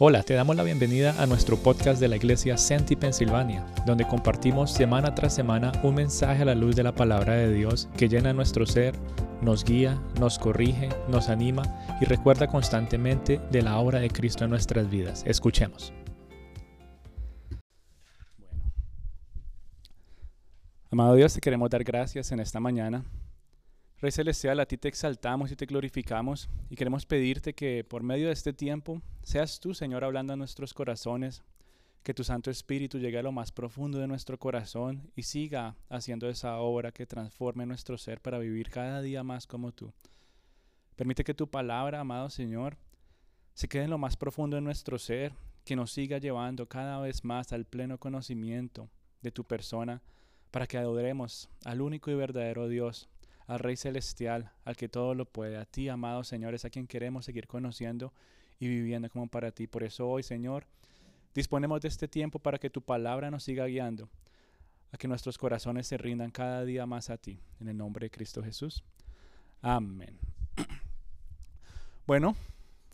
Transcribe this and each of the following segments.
Hola, te damos la bienvenida a nuestro podcast de la iglesia Senti Pensilvania, donde compartimos semana tras semana un mensaje a la luz de la palabra de Dios que llena nuestro ser, nos guía, nos corrige, nos anima y recuerda constantemente de la obra de Cristo en nuestras vidas. Escuchemos. Amado Dios, te queremos dar gracias en esta mañana Rey Celestial, a ti te exaltamos y te glorificamos y queremos pedirte que por medio de este tiempo seas tú, Señor, hablando a nuestros corazones, que tu Santo Espíritu llegue a lo más profundo de nuestro corazón y siga haciendo esa obra que transforme nuestro ser para vivir cada día más como tú. Permite que tu palabra, amado Señor, se quede en lo más profundo de nuestro ser, que nos siga llevando cada vez más al pleno conocimiento de tu persona, para que adoremos al único y verdadero Dios, al Rey Celestial, al que todo lo puede, a ti, amado Señor, es a quien queremos seguir conociendo y viviendo como para ti. Por eso hoy, Señor, disponemos de este tiempo para que tu palabra nos siga guiando, a que nuestros corazones se rindan cada día más a ti. En el nombre de Cristo Jesús. Amén. Bueno,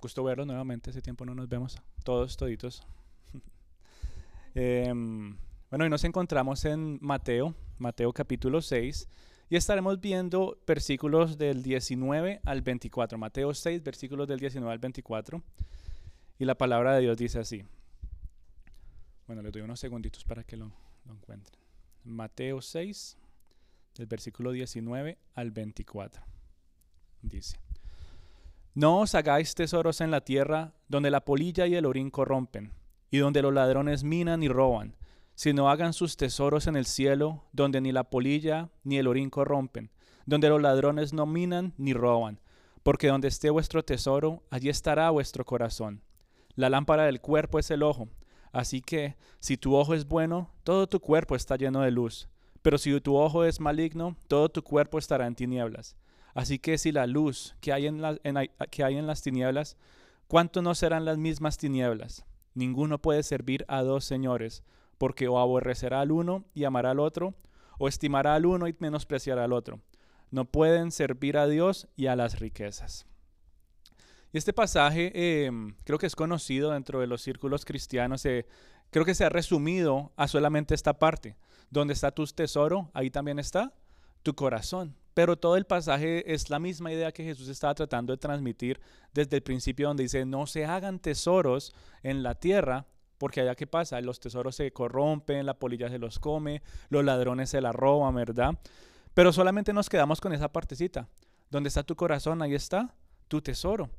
gusto verlos nuevamente. Ese tiempo no nos vemos todos, toditos. Em, bueno, hoy nos encontramos en Mateo, Mateo capítulo 6. Y estaremos viendo versículos del 19 al 24. Mateo 6, versículos del 19 al 24. Y la palabra de Dios dice así. Bueno, les doy unos segunditos para que lo, lo encuentren. Mateo 6, del versículo 19 al 24. Dice. No os hagáis tesoros en la tierra donde la polilla y el orín corrompen, y donde los ladrones minan y roban sino hagan sus tesoros en el cielo, donde ni la polilla ni el orín corrompen, donde los ladrones no minan ni roban, porque donde esté vuestro tesoro, allí estará vuestro corazón. La lámpara del cuerpo es el ojo, así que si tu ojo es bueno, todo tu cuerpo está lleno de luz, pero si tu ojo es maligno, todo tu cuerpo estará en tinieblas. Así que si la luz que hay en, que hay en las tinieblas, ¿cuánto no serán las mismas tinieblas? Ninguno puede servir a dos señores, porque o aborrecerá al uno y amará al otro, o estimará al uno y menospreciará al otro. No pueden servir a Dios y a las riquezas. Y este pasaje em, creo que es conocido dentro de los círculos cristianos. Eh, creo que se ha resumido a solamente esta parte. Donde está tu tesoro, ahí también está tu corazón. Pero todo el pasaje es la misma idea que Jesús estaba tratando de transmitir desde el principio, donde dice, no se hagan tesoros en la tierra, porque allá qué pasa, los tesoros se corrompen, la polilla se los come, los ladrones se la roban, ¿verdad? Pero solamente nos quedamos con esa partecita. Donde está tu corazón, ahí está tu tesoro.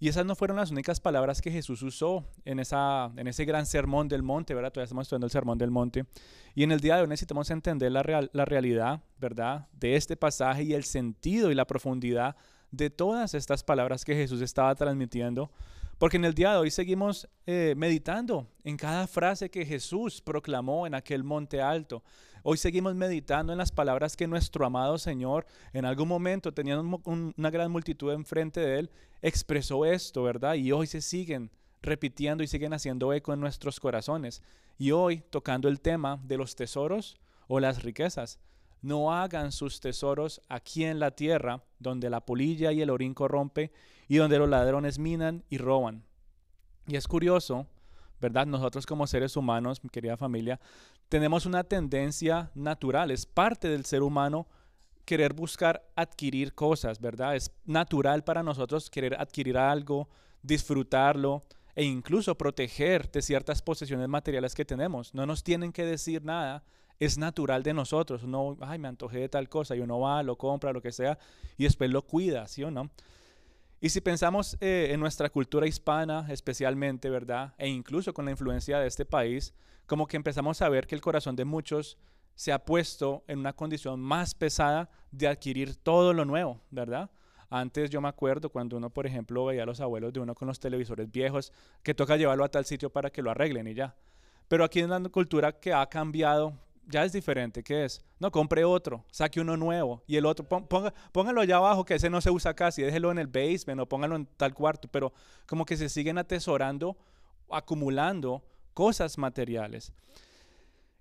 Y esas no fueron las únicas palabras que Jesús usó en, esa, en ese gran sermón del monte, ¿verdad? Todavía estamos estudiando el sermón del monte. Y en el día de hoy necesitamos entender la, real, la realidad, ¿verdad? De este pasaje y el sentido y la profundidad de todas estas palabras que Jesús estaba transmitiendo porque en el día de hoy seguimos eh, meditando en cada frase que Jesús proclamó en aquel monte alto. Hoy seguimos meditando en las palabras que nuestro amado Señor en algún momento, teniendo una gran multitud enfrente de Él, expresó esto, ¿verdad? Y hoy se siguen repitiendo y siguen haciendo eco en nuestros corazones. Y hoy tocando el tema de los tesoros o las riquezas. No hagan sus tesoros aquí en la tierra, donde la polilla y el orín corrompe y donde los ladrones minan y roban. Y es curioso, ¿verdad? Nosotros como seres humanos, mi querida familia, tenemos una tendencia natural, es parte del ser humano querer buscar adquirir cosas, ¿verdad? Es natural para nosotros querer adquirir algo, disfrutarlo e incluso proteger de ciertas posesiones materiales que tenemos. No nos tienen que decir nada, es natural de nosotros. No, ay, me antojé de tal cosa y uno va, lo compra, lo que sea, y después lo cuida, ¿sí o no? Y si pensamos eh, en nuestra cultura hispana especialmente, ¿verdad? E incluso con la influencia de este país, como que empezamos a ver que el corazón de muchos se ha puesto en una condición más pesada de adquirir todo lo nuevo, ¿verdad? Antes yo me acuerdo cuando uno, por ejemplo, veía a los abuelos de uno con los televisores viejos, que toca llevarlo a tal sitio para que lo arreglen y ya. Pero aquí en la cultura que ha cambiado ya es diferente. ¿Qué es? No, compre otro, saque uno nuevo y el otro, ponga, póngalo allá abajo, que ese no se usa casi, déjelo en el basement o póngalo en tal cuarto, pero como que se siguen atesorando, acumulando cosas materiales.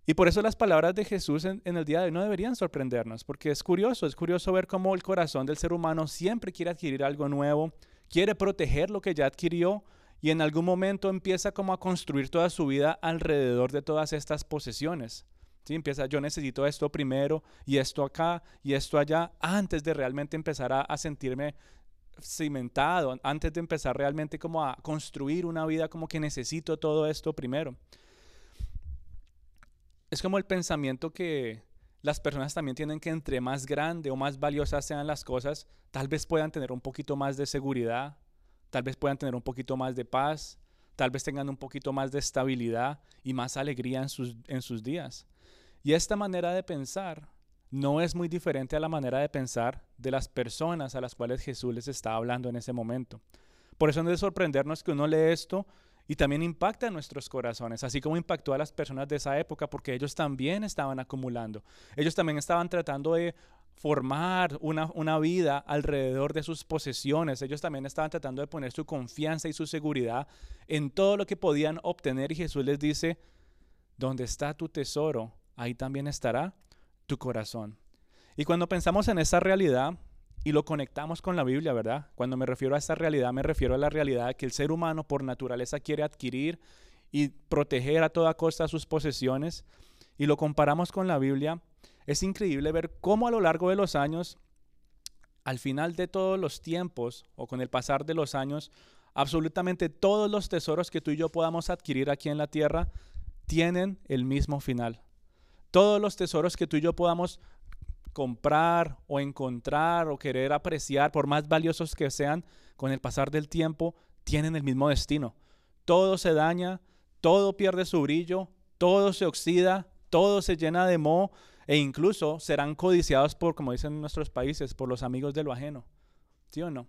Y por eso las palabras de Jesús en, en, el día de hoy no deberían sorprendernos, porque es curioso, es curioso ver cómo el corazón del ser humano siempre quiere adquirir algo nuevo, quiere proteger lo que ya adquirió y en algún momento empieza como a construir toda su vida alrededor de todas estas posesiones. ¿Sí? Empieza, yo necesito esto primero y esto acá y esto allá, antes de realmente empezar a, a sentirme cimentado, antes de empezar realmente como a construir una vida como que necesito todo esto primero. Es como el pensamiento que las personas también tienen que entre más grande o más valiosas sean las cosas, tal vez puedan tener un poquito más de seguridad, tal vez puedan tener un poquito más de paz, tal vez tengan un poquito más de estabilidad y más alegría en sus, en sus días. Y esta manera de pensar no es muy diferente a la manera de pensar de las personas a las cuales Jesús les está hablando en ese momento. Por eso no es de sorprendernos que uno lee esto y también impacta en nuestros corazones, así como impactó a las personas de esa época, porque ellos también estaban acumulando. Ellos también estaban tratando de formar una, vida alrededor de sus posesiones. Ellos también estaban tratando de poner su confianza y su seguridad en todo lo que podían obtener. Y Jesús les dice, donde está tu tesoro, ahí también estará tu corazón. Y cuando pensamos en esa realidad y lo conectamos con la Biblia, ¿verdad? Cuando me refiero a esa realidad, me refiero a la realidad que el ser humano por naturaleza quiere adquirir y proteger a toda costa sus posesiones. Y lo comparamos con la Biblia, es increíble ver cómo a lo largo de los años, al final de todos los tiempos o con el pasar de los años, absolutamente todos los tesoros que tú y yo podamos adquirir aquí en la tierra tienen el mismo final. Todos los tesoros que tú y yo podamos comprar o encontrar o querer apreciar, por más valiosos que sean, con el pasar del tiempo, tienen el mismo destino. Todo se daña, todo pierde su brillo, todo se oxida, todo se llena de moho e incluso serán codiciados por, como dicen en nuestros países, por los amigos de lo ajeno. ¿Sí o no?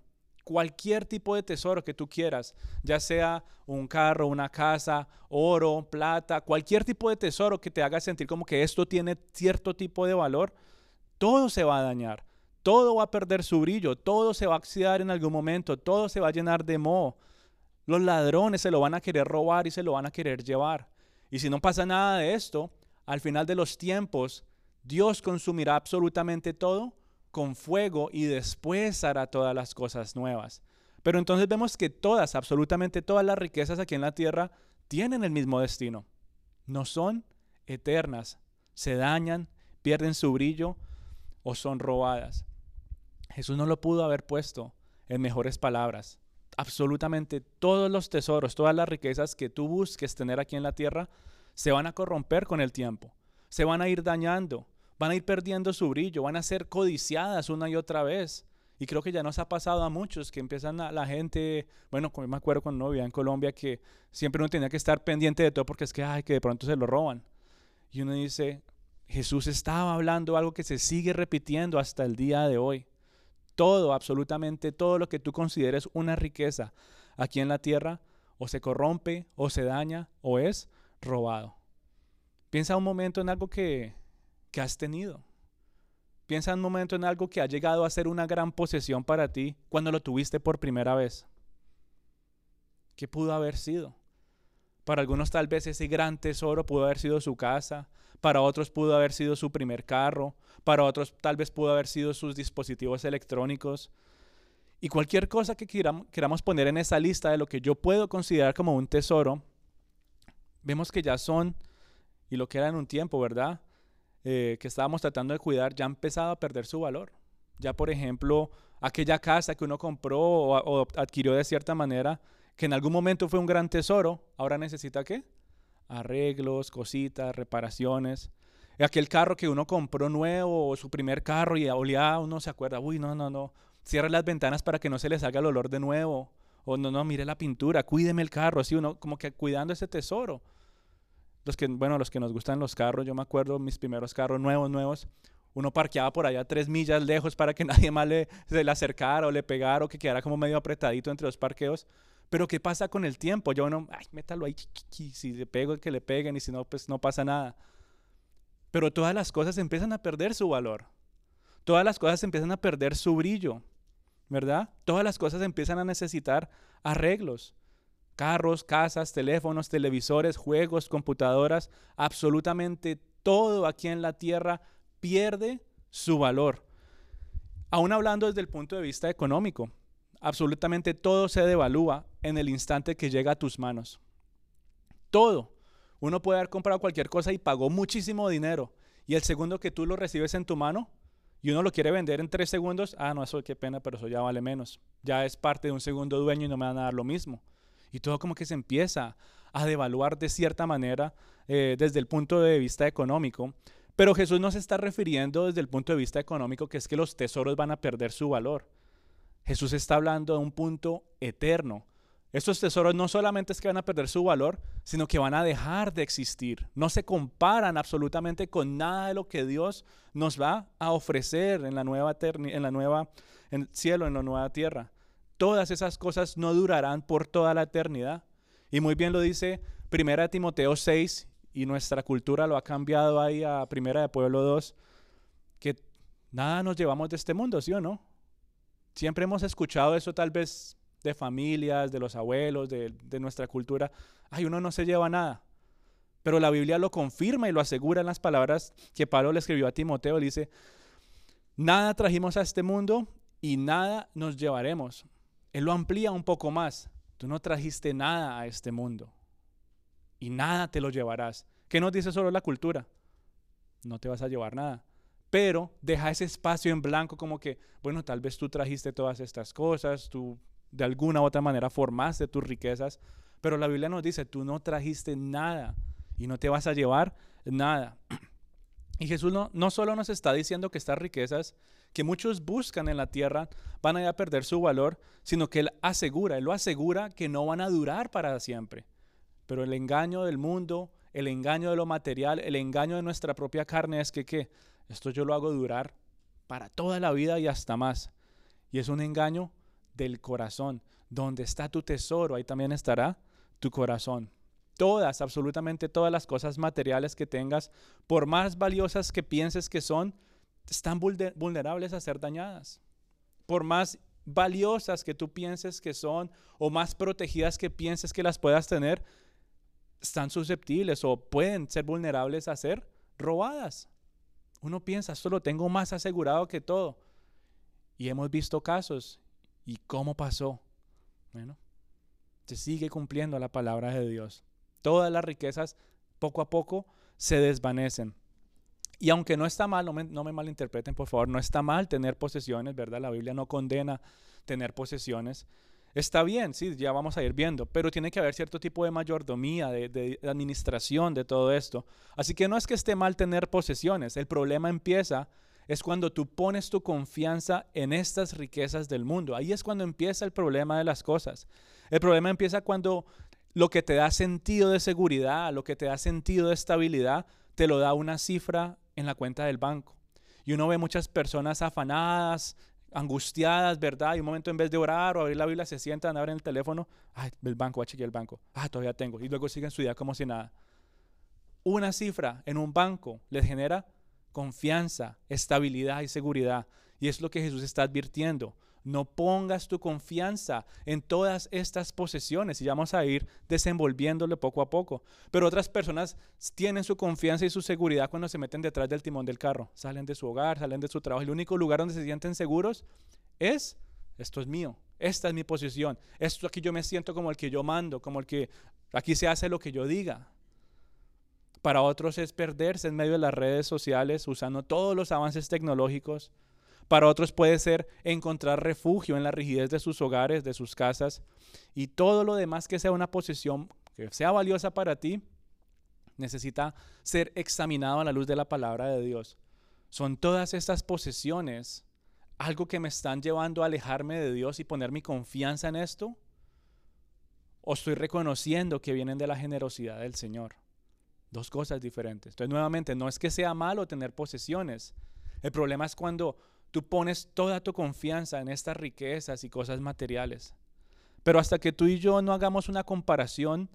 Cualquier tipo de tesoro que tú quieras, ya sea un carro, una casa, oro, plata, cualquier tipo de tesoro que te haga sentir como que esto tiene cierto tipo de valor, todo se va a dañar, todo va a perder su brillo, todo se va a oxidar en algún momento, todo se va a llenar de moho. Los ladrones se lo van a querer robar y se lo van a querer llevar. Y si no pasa nada de esto, al final de los tiempos, Dios consumirá absolutamente todo con fuego y después hará todas las cosas nuevas. Pero entonces vemos que todas, absolutamente todas las riquezas aquí en la tierra tienen el mismo destino. No son eternas, se dañan, pierden su brillo o son robadas. Jesús no lo pudo haber puesto en mejores palabras. Absolutamente todos los tesoros, todas las riquezas que tú busques tener aquí en la tierra, se van a corromper con el tiempo, se van a ir dañando, van a ir perdiendo su brillo, van a ser codiciadas una y otra vez. Y creo que ya nos ha pasado a muchos que empiezan a la gente, bueno, como me acuerdo cuando no vivía en Colombia, que siempre uno tenía que estar pendiente de todo porque es que, ay, que de pronto se lo roban. Y uno dice, Jesús estaba hablando algo que se sigue repitiendo hasta el día de hoy. Todo, absolutamente todo lo que tú consideres una riqueza aquí en la tierra, o se corrompe, o se daña, o es robado. Piensa un momento en algo que, que has tenido. Piensa un momento en algo que ha llegado a ser una gran posesión para ti cuando lo tuviste por primera vez. ¿Qué pudo haber sido? Para algunos tal vez ese gran tesoro pudo haber sido su casa, para otros pudo haber sido su primer carro, para otros tal vez pudo haber sido sus dispositivos electrónicos. Y cualquier cosa que queramos poner en esa lista de lo que yo puedo considerar como un tesoro, vemos que ya son, y lo que era en un tiempo, ¿verdad? Eh, que estábamos tratando de cuidar ya ha empezado a perder su valor. Ya, por ejemplo, aquella casa que uno compró o, adquirió de cierta manera, que en algún momento fue un gran tesoro, ahora necesita qué? Arreglos, cositas, reparaciones. Aquel carro que uno compró nuevo o su primer carro y olía, uno se acuerda, uy, no, no, no, cierre las ventanas para que no se le salga el olor de nuevo. O no, no, mire la pintura, cuídeme el carro, así uno como que cuidando ese tesoro los que, bueno, los que nos gustan los carros, yo me acuerdo mis primeros carros nuevos, nuevos, uno parqueaba por allá tres millas lejos para que nadie más le, se le acercara o le pegara o que quedara como medio apretadito entre los parqueos. Pero ¿qué pasa con el tiempo? Yo no, ay, métalo ahí, si le pego, que le peguen y si no, pues no pasa nada. Pero todas las cosas empiezan a perder su valor. Todas las cosas empiezan a perder su brillo, ¿verdad? Todas las cosas empiezan a necesitar arreglos carros, casas, teléfonos, televisores, juegos, computadoras, absolutamente todo aquí en la tierra pierde su valor. Aún hablando desde el punto de vista económico, absolutamente todo se devalúa en el instante que llega a tus manos. Todo. Uno puede haber comprado cualquier cosa y pagó muchísimo dinero. Y el segundo que tú lo recibes en tu mano y uno lo quiere vender en tres segundos, ah, no, eso qué pena, pero eso ya vale menos. Ya es parte de un segundo dueño y no me van a dar lo mismo. Y todo como que se empieza a devaluar de cierta manera eh, desde el punto de vista económico. Pero Jesús no se está refiriendo desde el punto de vista económico, que es que los tesoros van a perder su valor. Jesús está hablando de un punto eterno. Estos tesoros no solamente es que van a perder su valor, sino que van a dejar de existir. No se comparan absolutamente con nada de lo que Dios nos va a ofrecer en la nueva, en la nueva cielo, en la nueva tierra. Todas esas cosas no durarán por toda la eternidad. Y muy bien lo dice Primera Timoteo 6 y nuestra cultura lo ha cambiado ahí a Primera de Pueblo 2, que nada nos llevamos de este mundo, ¿sí o no? Siempre hemos escuchado eso tal vez de familias, de los abuelos, de, nuestra cultura. Ay, uno no se lleva nada. Pero la Biblia lo confirma y lo asegura en las palabras que Pablo le escribió a Timoteo. dice, nada trajimos a este mundo y nada nos llevaremos. Él lo amplía un poco más. Tú no trajiste nada a este mundo y nada te lo llevarás. ¿Qué nos dice solo la cultura? No te vas a llevar nada pero deja ese espacio en blanco como que, bueno, tal vez tú trajiste todas estas cosas, tú de alguna u otra manera formaste tus riquezas, pero la Biblia nos dice, tú no trajiste nada y no te vas a llevar nada. Y Jesús no solo nos está diciendo que estas riquezas que muchos buscan en la tierra van a, perder su valor, sino que Él asegura, Él lo asegura que no van a durar para siempre. Pero el engaño del mundo, el engaño de lo material, el engaño de nuestra propia carne es que ¿qué? Esto yo lo hago durar para toda la vida y hasta más. Y es un engaño del corazón. Donde está tu tesoro, ahí también estará tu corazón. Todas, absolutamente todas las cosas materiales que tengas, por más valiosas que pienses que son, están vulnerables a ser dañadas. Por más valiosas que tú pienses que son o más protegidas que pienses que las puedas tener, están susceptibles o pueden ser vulnerables a ser robadas. Uno piensa, esto lo tengo más asegurado que todo. Y hemos visto casos. ¿Y cómo pasó? Bueno, se sigue cumpliendo la palabra de Dios. Todas las riquezas poco a poco se desvanecen. Y aunque no está mal, no me, malinterpreten por favor, no está mal tener posesiones, ¿verdad? La Biblia no condena tener posesiones. Está bien, sí, ya vamos a ir viendo, pero tiene que haber cierto tipo de mayordomía, de, administración de todo esto. Así que no es que esté mal tener posesiones, el problema empieza es cuando tú pones tu confianza en estas riquezas del mundo. Ahí es cuando empieza el problema de las cosas. El problema empieza cuando lo que te da sentido de seguridad, lo que te da sentido de estabilidad, te lo da una cifra en la cuenta del banco. Y uno ve muchas personas afanadas, angustiadas, ¿verdad? Y un momento en vez de orar o abrir la Biblia se sientan, abren el teléfono, ay, el banco, voy el banco, ah, todavía tengo. Y luego siguen su día como si nada. Una cifra en un banco les genera confianza, estabilidad y seguridad. Y es lo que Jesús está advirtiendo. No pongas tu confianza en todas estas posesiones y vamos a ir desenvolviéndole poco a poco. Pero otras personas tienen su confianza y su seguridad cuando se meten detrás del timón del carro. Salen de su hogar, salen de su trabajo. El único lugar donde se sienten seguros es, esto es mío, esta es mi posición. Esto aquí yo me siento como el que yo mando, como el que aquí se hace lo que yo diga. Para otros es perderse en medio de las redes sociales usando todos los avances tecnológicos para otros puede ser encontrar refugio en la rigidez de sus hogares, de sus casas. Y todo lo demás que sea una posesión, que sea valiosa para ti, necesita ser examinado a la luz de la palabra de Dios. Son todas estas posesiones algo que me están llevando a alejarme de Dios y poner mi confianza en esto? ¿O estoy reconociendo que vienen de la generosidad del Señor? Dos cosas diferentes. Entonces, nuevamente, no es que sea malo tener posesiones. El problema es cuando tú pones toda tu confianza en estas riquezas y cosas materiales. Pero hasta que tú y yo no hagamos una comparación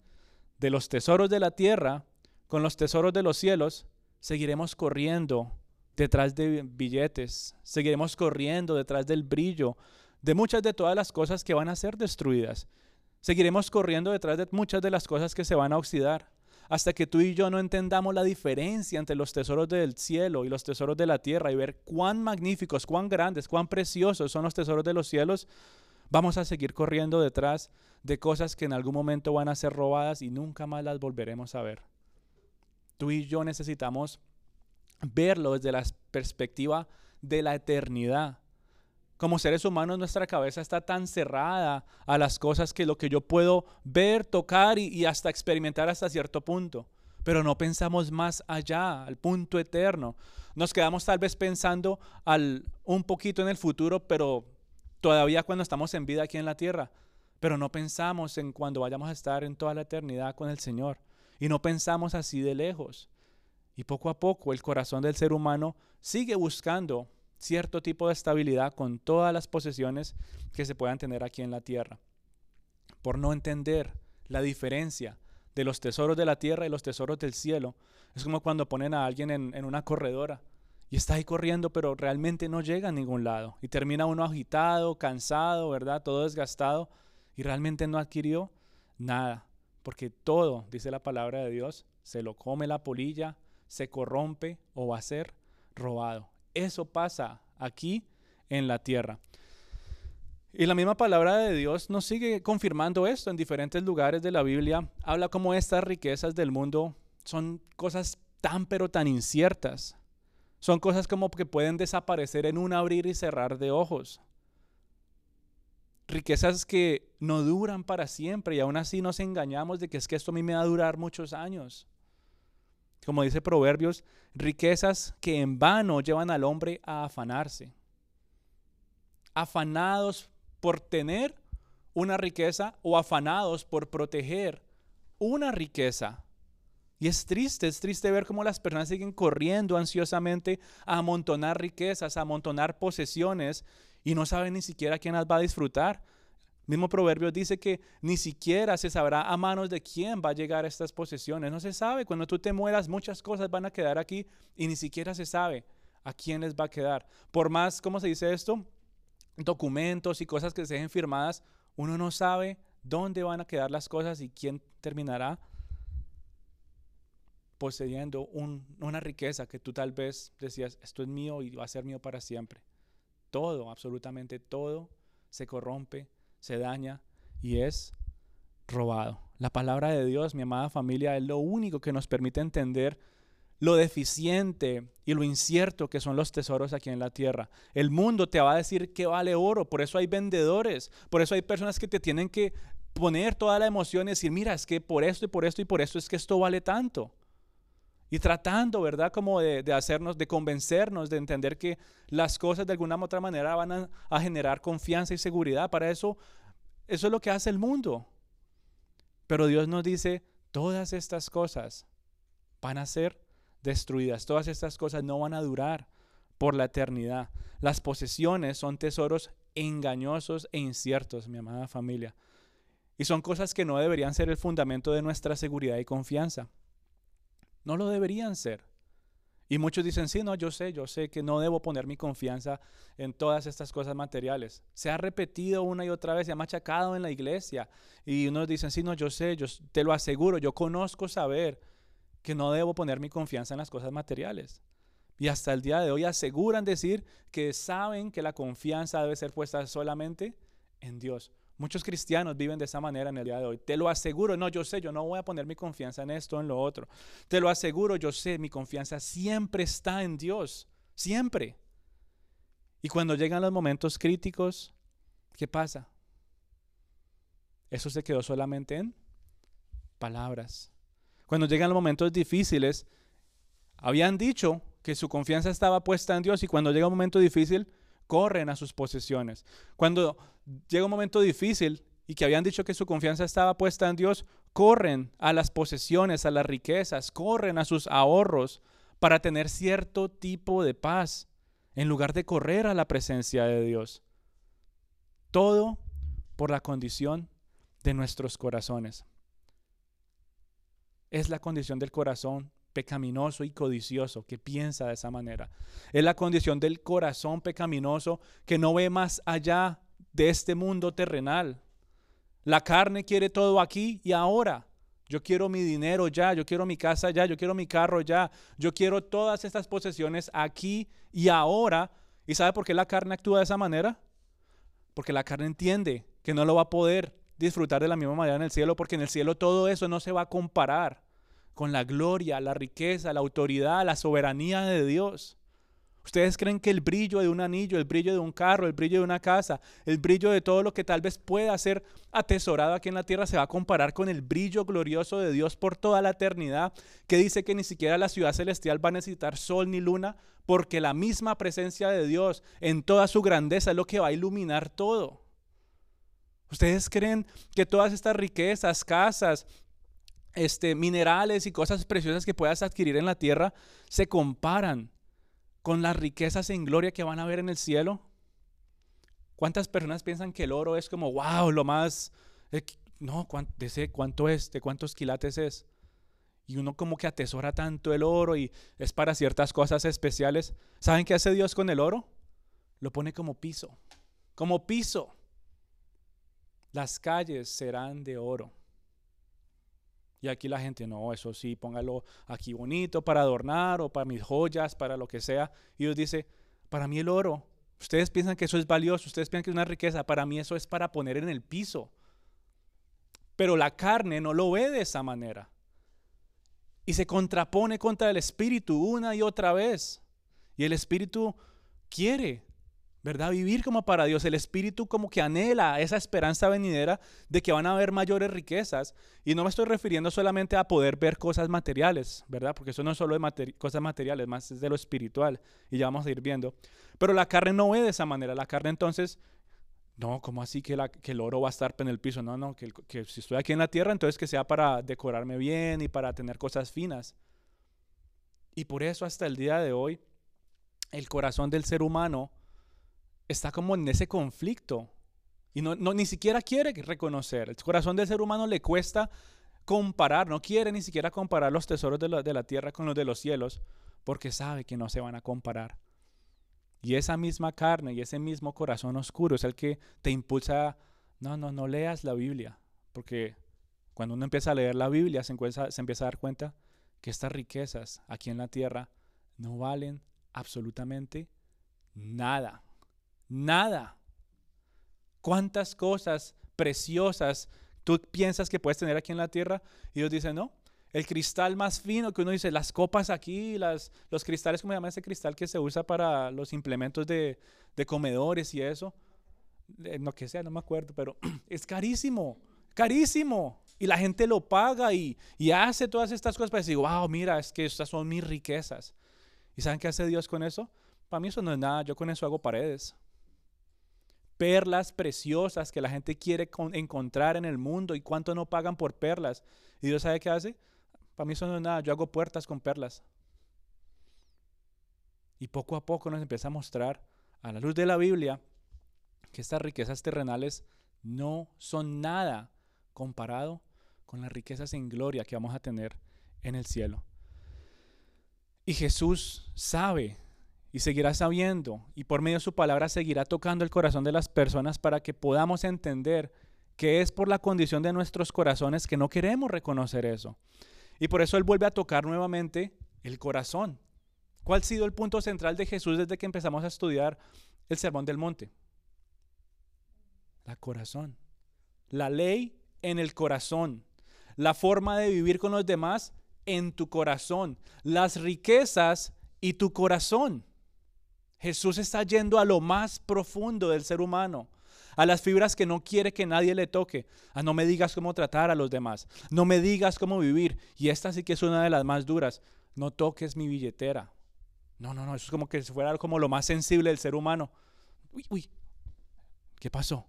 de los tesoros de la tierra con los tesoros de los cielos, seguiremos corriendo detrás de billetes, seguiremos corriendo detrás del brillo, de muchas de todas las cosas que van a ser destruidas. Seguiremos corriendo detrás de muchas de las cosas que se van a oxidar hasta que tú y yo no entendamos la diferencia entre los tesoros del cielo y los tesoros de la tierra y ver cuán magníficos, cuán grandes, cuán preciosos son los tesoros de los cielos, Vamos a seguir corriendo detrás de cosas que en algún momento van a ser robadas y nunca más las volveremos a ver. Tú y yo necesitamos verlo desde la perspectiva de la eternidad. Como seres humanos nuestra cabeza está tan cerrada a las cosas que lo que yo puedo ver, tocar y, hasta experimentar hasta cierto punto. Pero no pensamos más allá, al punto eterno. Nos quedamos tal vez pensando al, un poquito en el futuro, pero todavía cuando estamos en vida aquí en la tierra. Pero no pensamos en cuando vayamos a estar en toda la eternidad con el Señor. Y no pensamos así de lejos. Y poco a poco el corazón del ser humano sigue buscando cierto tipo de estabilidad con todas las posesiones que se puedan tener aquí en la tierra. Por no entender la diferencia de los tesoros de la tierra y los tesoros del cielo. Es como cuando ponen a alguien en, una corredora y está ahí corriendo, pero realmente no llega a ningún lado. Y termina uno agitado, cansado, ¿verdad? Todo desgastado y realmente no adquirió nada. Porque todo, dice la palabra de Dios, se lo come la polilla, se corrompe o va a ser robado. Eso pasa aquí en la tierra. Y la misma palabra de Dios nos sigue confirmando esto en diferentes lugares de la Biblia. Habla como estas riquezas del mundo son cosas tan pero tan inciertas. Son cosas como que pueden desaparecer en un abrir y cerrar de ojos. Riquezas que no duran para siempre y aún así nos engañamos de que es que esto a mí me va a durar muchos años como dice Proverbios, riquezas que en vano llevan al hombre a afanarse. Afanados por tener una riqueza o afanados por proteger una riqueza. Y es triste, es triste ver cómo las personas siguen corriendo ansiosamente a amontonar riquezas, a amontonar posesiones y no saben ni siquiera quién las va a disfrutar. Mismo proverbio dice que ni siquiera se sabrá a manos de quién va a llegar estas posesiones. No se sabe. Cuando tú te mueras, muchas cosas van a quedar aquí y ni siquiera se sabe a quién les va a quedar. Por más, ¿cómo se dice esto? Documentos y cosas que se dejen firmadas, uno no sabe dónde van a quedar las cosas y quién terminará poseyendo una riqueza que tú tal vez decías, esto es mío y va a ser mío para siempre. Todo, absolutamente todo, se corrompe, se daña y es robado. La palabra de Dios, mi amada familia, es lo único que nos permite entender lo deficiente y lo incierto que son los tesoros aquí en la tierra. El mundo te va a decir que vale oro, por eso hay vendedores, por eso hay personas que te tienen que poner toda la emoción y decir, mira, es que por esto y por esto y por esto es que esto vale tanto. Y tratando, ¿verdad? Como de, hacernos, de convencernos, de entender que las cosas de alguna u otra manera van a, a generar confianza y seguridad. Para eso, eso es lo que hace el mundo. Pero Dios nos dice, todas estas cosas van a ser destruidas. Todas estas cosas no van a durar por la eternidad. Las posesiones son tesoros engañosos e inciertos, mi amada familia. Y son cosas que no deberían ser el fundamento de nuestra seguridad y confianza. No lo deberían ser. Y muchos dicen, sí, no, yo sé, yo sé que no debo poner mi confianza en todas estas cosas materiales. Se ha repetido una y otra vez, se ha machacado en la iglesia. Y unos dicen, sí, no, yo sé, yo te lo aseguro, yo conozco saber que no debo poner mi confianza en las cosas materiales. Y hasta el día de hoy aseguran decir que saben que la confianza debe ser puesta solamente en Dios. Muchos cristianos viven de esa manera en el día de hoy. Te lo aseguro, no, yo sé, yo no voy a poner mi confianza en esto, en lo otro. Te lo aseguro, yo sé, mi confianza siempre está en Dios, siempre. Y cuando llegan los momentos críticos, ¿qué pasa? Eso se quedó solamente en palabras. Cuando llegan los momentos difíciles, habían dicho que su confianza estaba puesta en Dios y cuando llega un momento difícil, corren a sus posesiones. Cuando llega un momento difícil y que habían dicho que su confianza estaba puesta en Dios, corren a las posesiones, a las riquezas, corren a sus ahorros para tener cierto tipo de paz, en lugar de correr a la presencia de Dios. Todo por la condición de nuestros corazones. Es la condición del corazón pecaminoso y codicioso que piensa de esa manera. Es la condición del corazón pecaminoso que no ve más allá de este mundo terrenal. La carne quiere todo aquí y ahora. Yo quiero mi dinero ya, yo quiero mi casa ya, yo quiero mi carro ya, yo quiero todas estas posesiones aquí y ahora. ¿Y sabe por qué la carne actúa de esa manera? porque la carne entiende que no lo va a poder disfrutar de la misma manera en el cielo, porque en el cielo todo eso no se va a comparar con la gloria, la riqueza, la autoridad, la soberanía de Dios. ¿Ustedes creen que el brillo de un anillo, el brillo de un carro, el brillo de una casa, el brillo de todo lo que tal vez pueda ser atesorado aquí en la tierra se va a comparar con el brillo glorioso de Dios por toda la eternidad, que dice que ni siquiera la ciudad celestial va a necesitar sol ni luna, porque la misma presencia de Dios en toda su grandeza es lo que va a iluminar todo? ¿Ustedes creen que todas estas riquezas, casas, este, minerales y cosas preciosas que puedas adquirir en la tierra se comparan con las riquezas en gloria que van a ver en el cielo? ¿Cuántas personas piensan que el oro es como, wow, lo más... No, de ¿cuánto es? ¿De cuántos quilates es? Y uno como que atesora tanto el oro y es para ciertas cosas especiales. ¿Saben qué hace Dios con el oro? Lo pone como piso. Como piso. Las calles serán de oro. Y aquí la gente, no, eso sí, póngalo aquí bonito para adornar o para mis joyas, para lo que sea. Y Dios dice, para mí el oro, ustedes piensan que eso es valioso, ustedes piensan que es una riqueza, para mí eso es para poner en el piso. Pero la carne no lo ve de esa manera. Y se contrapone contra el espíritu una y otra vez. Y el espíritu quiere ¿verdad? Vivir como para Dios. El Espíritu como que anhela esa esperanza venidera de que van a haber mayores riquezas. Y no me estoy refiriendo solamente a poder ver cosas materiales, ¿verdad? Porque eso no es solo de cosas materiales, más es de lo espiritual. Y ya vamos a ir viendo. Pero la carne no ve de esa manera. La carne entonces, no, ¿cómo así que, el oro va a estar en el piso? No, no, que si estoy aquí en la tierra, entonces que sea para decorarme bien y para tener cosas finas. Y por eso hasta el día de hoy, el corazón del ser humano está como en ese conflicto y no, ni siquiera quiere reconocer. El corazón del ser humano le cuesta comparar, no quiere ni siquiera comparar los tesoros de la, de la tierra con los de los cielos, porque sabe que no se van a comparar. Y esa misma carne y ese mismo corazón oscuro es el que te impulsa, no, no, no leas la Biblia, porque cuando uno empieza a leer la Biblia se, se empieza a dar cuenta que estas riquezas aquí en la tierra no valen absolutamente nada. Nada. ¿Cuántas cosas preciosas tú piensas que puedes tener aquí en la tierra? Y Dios dice, no. El cristal más fino que uno dice, las copas aquí, las, los cristales, ¿cómo se llama ese cristal que se usa para los implementos de, comedores y eso? no que sea, no me acuerdo, pero es carísimo, carísimo. Y la gente lo paga y, y hace todas estas cosas para decir, wow, mira, es que estas son mis riquezas. ¿Y saben qué hace Dios con eso? Para mí eso no es nada, yo con eso hago paredes perlas preciosas que la gente quiere encontrar en el mundo y cuánto no pagan por perlas. ¿Y Dios sabe qué hace? Para mí eso no es nada, yo hago puertas con perlas. Y poco a poco nos empieza a mostrar a la luz de la Biblia que estas riquezas terrenales no son nada comparado con las riquezas en gloria que vamos a tener en el cielo. Y Jesús sabe y seguirá sabiendo y por medio de su palabra seguirá tocando el corazón de las personas para que podamos entender que es por la condición de nuestros corazones que no queremos reconocer eso. Y por eso Él vuelve a tocar nuevamente el corazón. ¿Cuál ha sido el punto central de Jesús desde que empezamos a estudiar el Sermón del Monte? La corazón. La ley en el corazón. La forma de vivir con los demás en tu corazón. Las riquezas y tu corazón. Jesús está yendo a lo más profundo del ser humano, a las fibras que no quiere que nadie le toque, a no me digas cómo tratar a los demás, no me digas cómo vivir. Y esta sí que es una de las más duras, no toques mi billetera. No, no, no, eso es como que fuera como lo más sensible del ser humano. Uy, uy, ¿qué pasó?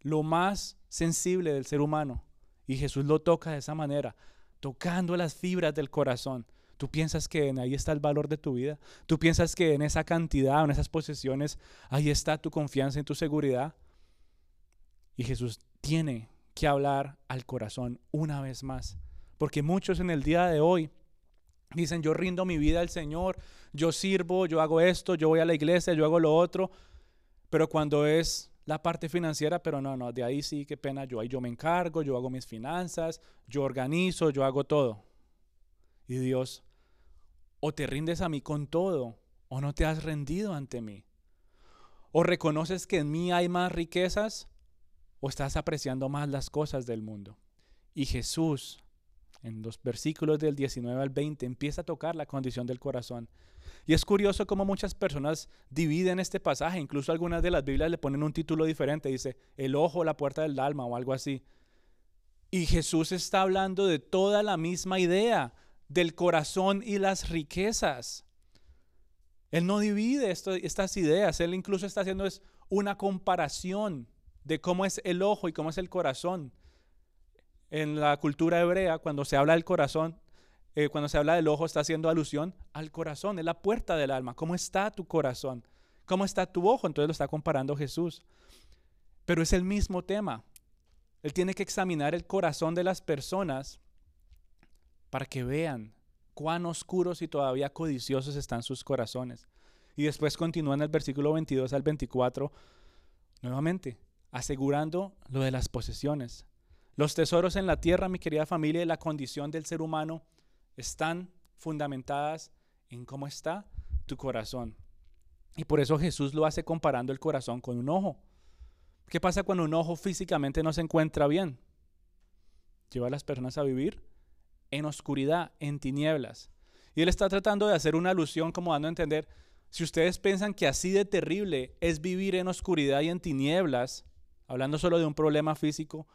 Lo más sensible del ser humano. Y Jesús lo toca de esa manera, tocando las fibras del corazón. ¿Tú piensas que en ahí está el valor de tu vida? ¿Tú piensas que en esa cantidad, en esas posesiones, ahí está tu confianza y tu seguridad? Y Jesús tiene que hablar al corazón una vez más. Porque muchos en el día de hoy dicen, yo rindo mi vida al Señor, yo sirvo, yo hago esto, yo voy a la iglesia, yo hago lo otro. Pero cuando es la parte financiera, pero no, no, de ahí sí, qué pena, yo ahí yo me encargo, yo hago mis finanzas, yo organizo, yo hago todo. Y Dios o te rindes a mí con todo, o no te has rendido ante mí. ¿O reconoces que en mí hay más riquezas? ¿O estás apreciando más las cosas del mundo? Y Jesús, en los versículos del 19 al 20, empieza a tocar la condición del corazón. Y es curioso cómo muchas personas dividen este pasaje, incluso algunas de las Biblias le ponen un título diferente, dice el ojo, la puerta del alma o algo así. Y Jesús está hablando de toda la misma idea, del corazón y las riquezas. Él no divide estas ideas, él incluso está haciendo es una comparación de cómo es el ojo y cómo es el corazón. En la cultura hebrea, cuando se habla del corazón, eh, cuando se habla del ojo, está haciendo alusión al corazón, es la puerta del alma. ¿Cómo está tu corazón? ¿Cómo está tu ojo? Entonces lo está comparando Jesús. Pero es el mismo tema. Él tiene que examinar el corazón de las personas para que vean cuán oscuros y todavía codiciosos están sus corazones. Y después continúa en el versículo 22 al 24, nuevamente, asegurando lo de las posesiones. Los tesoros en la tierra, mi querida familia, y la condición del ser humano están fundamentadas en cómo está tu corazón. Y por eso Jesús lo hace comparando el corazón con un ojo. ¿Qué pasa cuando un ojo físicamente no se encuentra bien? Lleva a las personas a vivir en oscuridad, en tinieblas. Y él está tratando de hacer una alusión como dando a entender, si ustedes piensan que así de terrible es vivir en oscuridad y en tinieblas, hablando solo de un problema físico,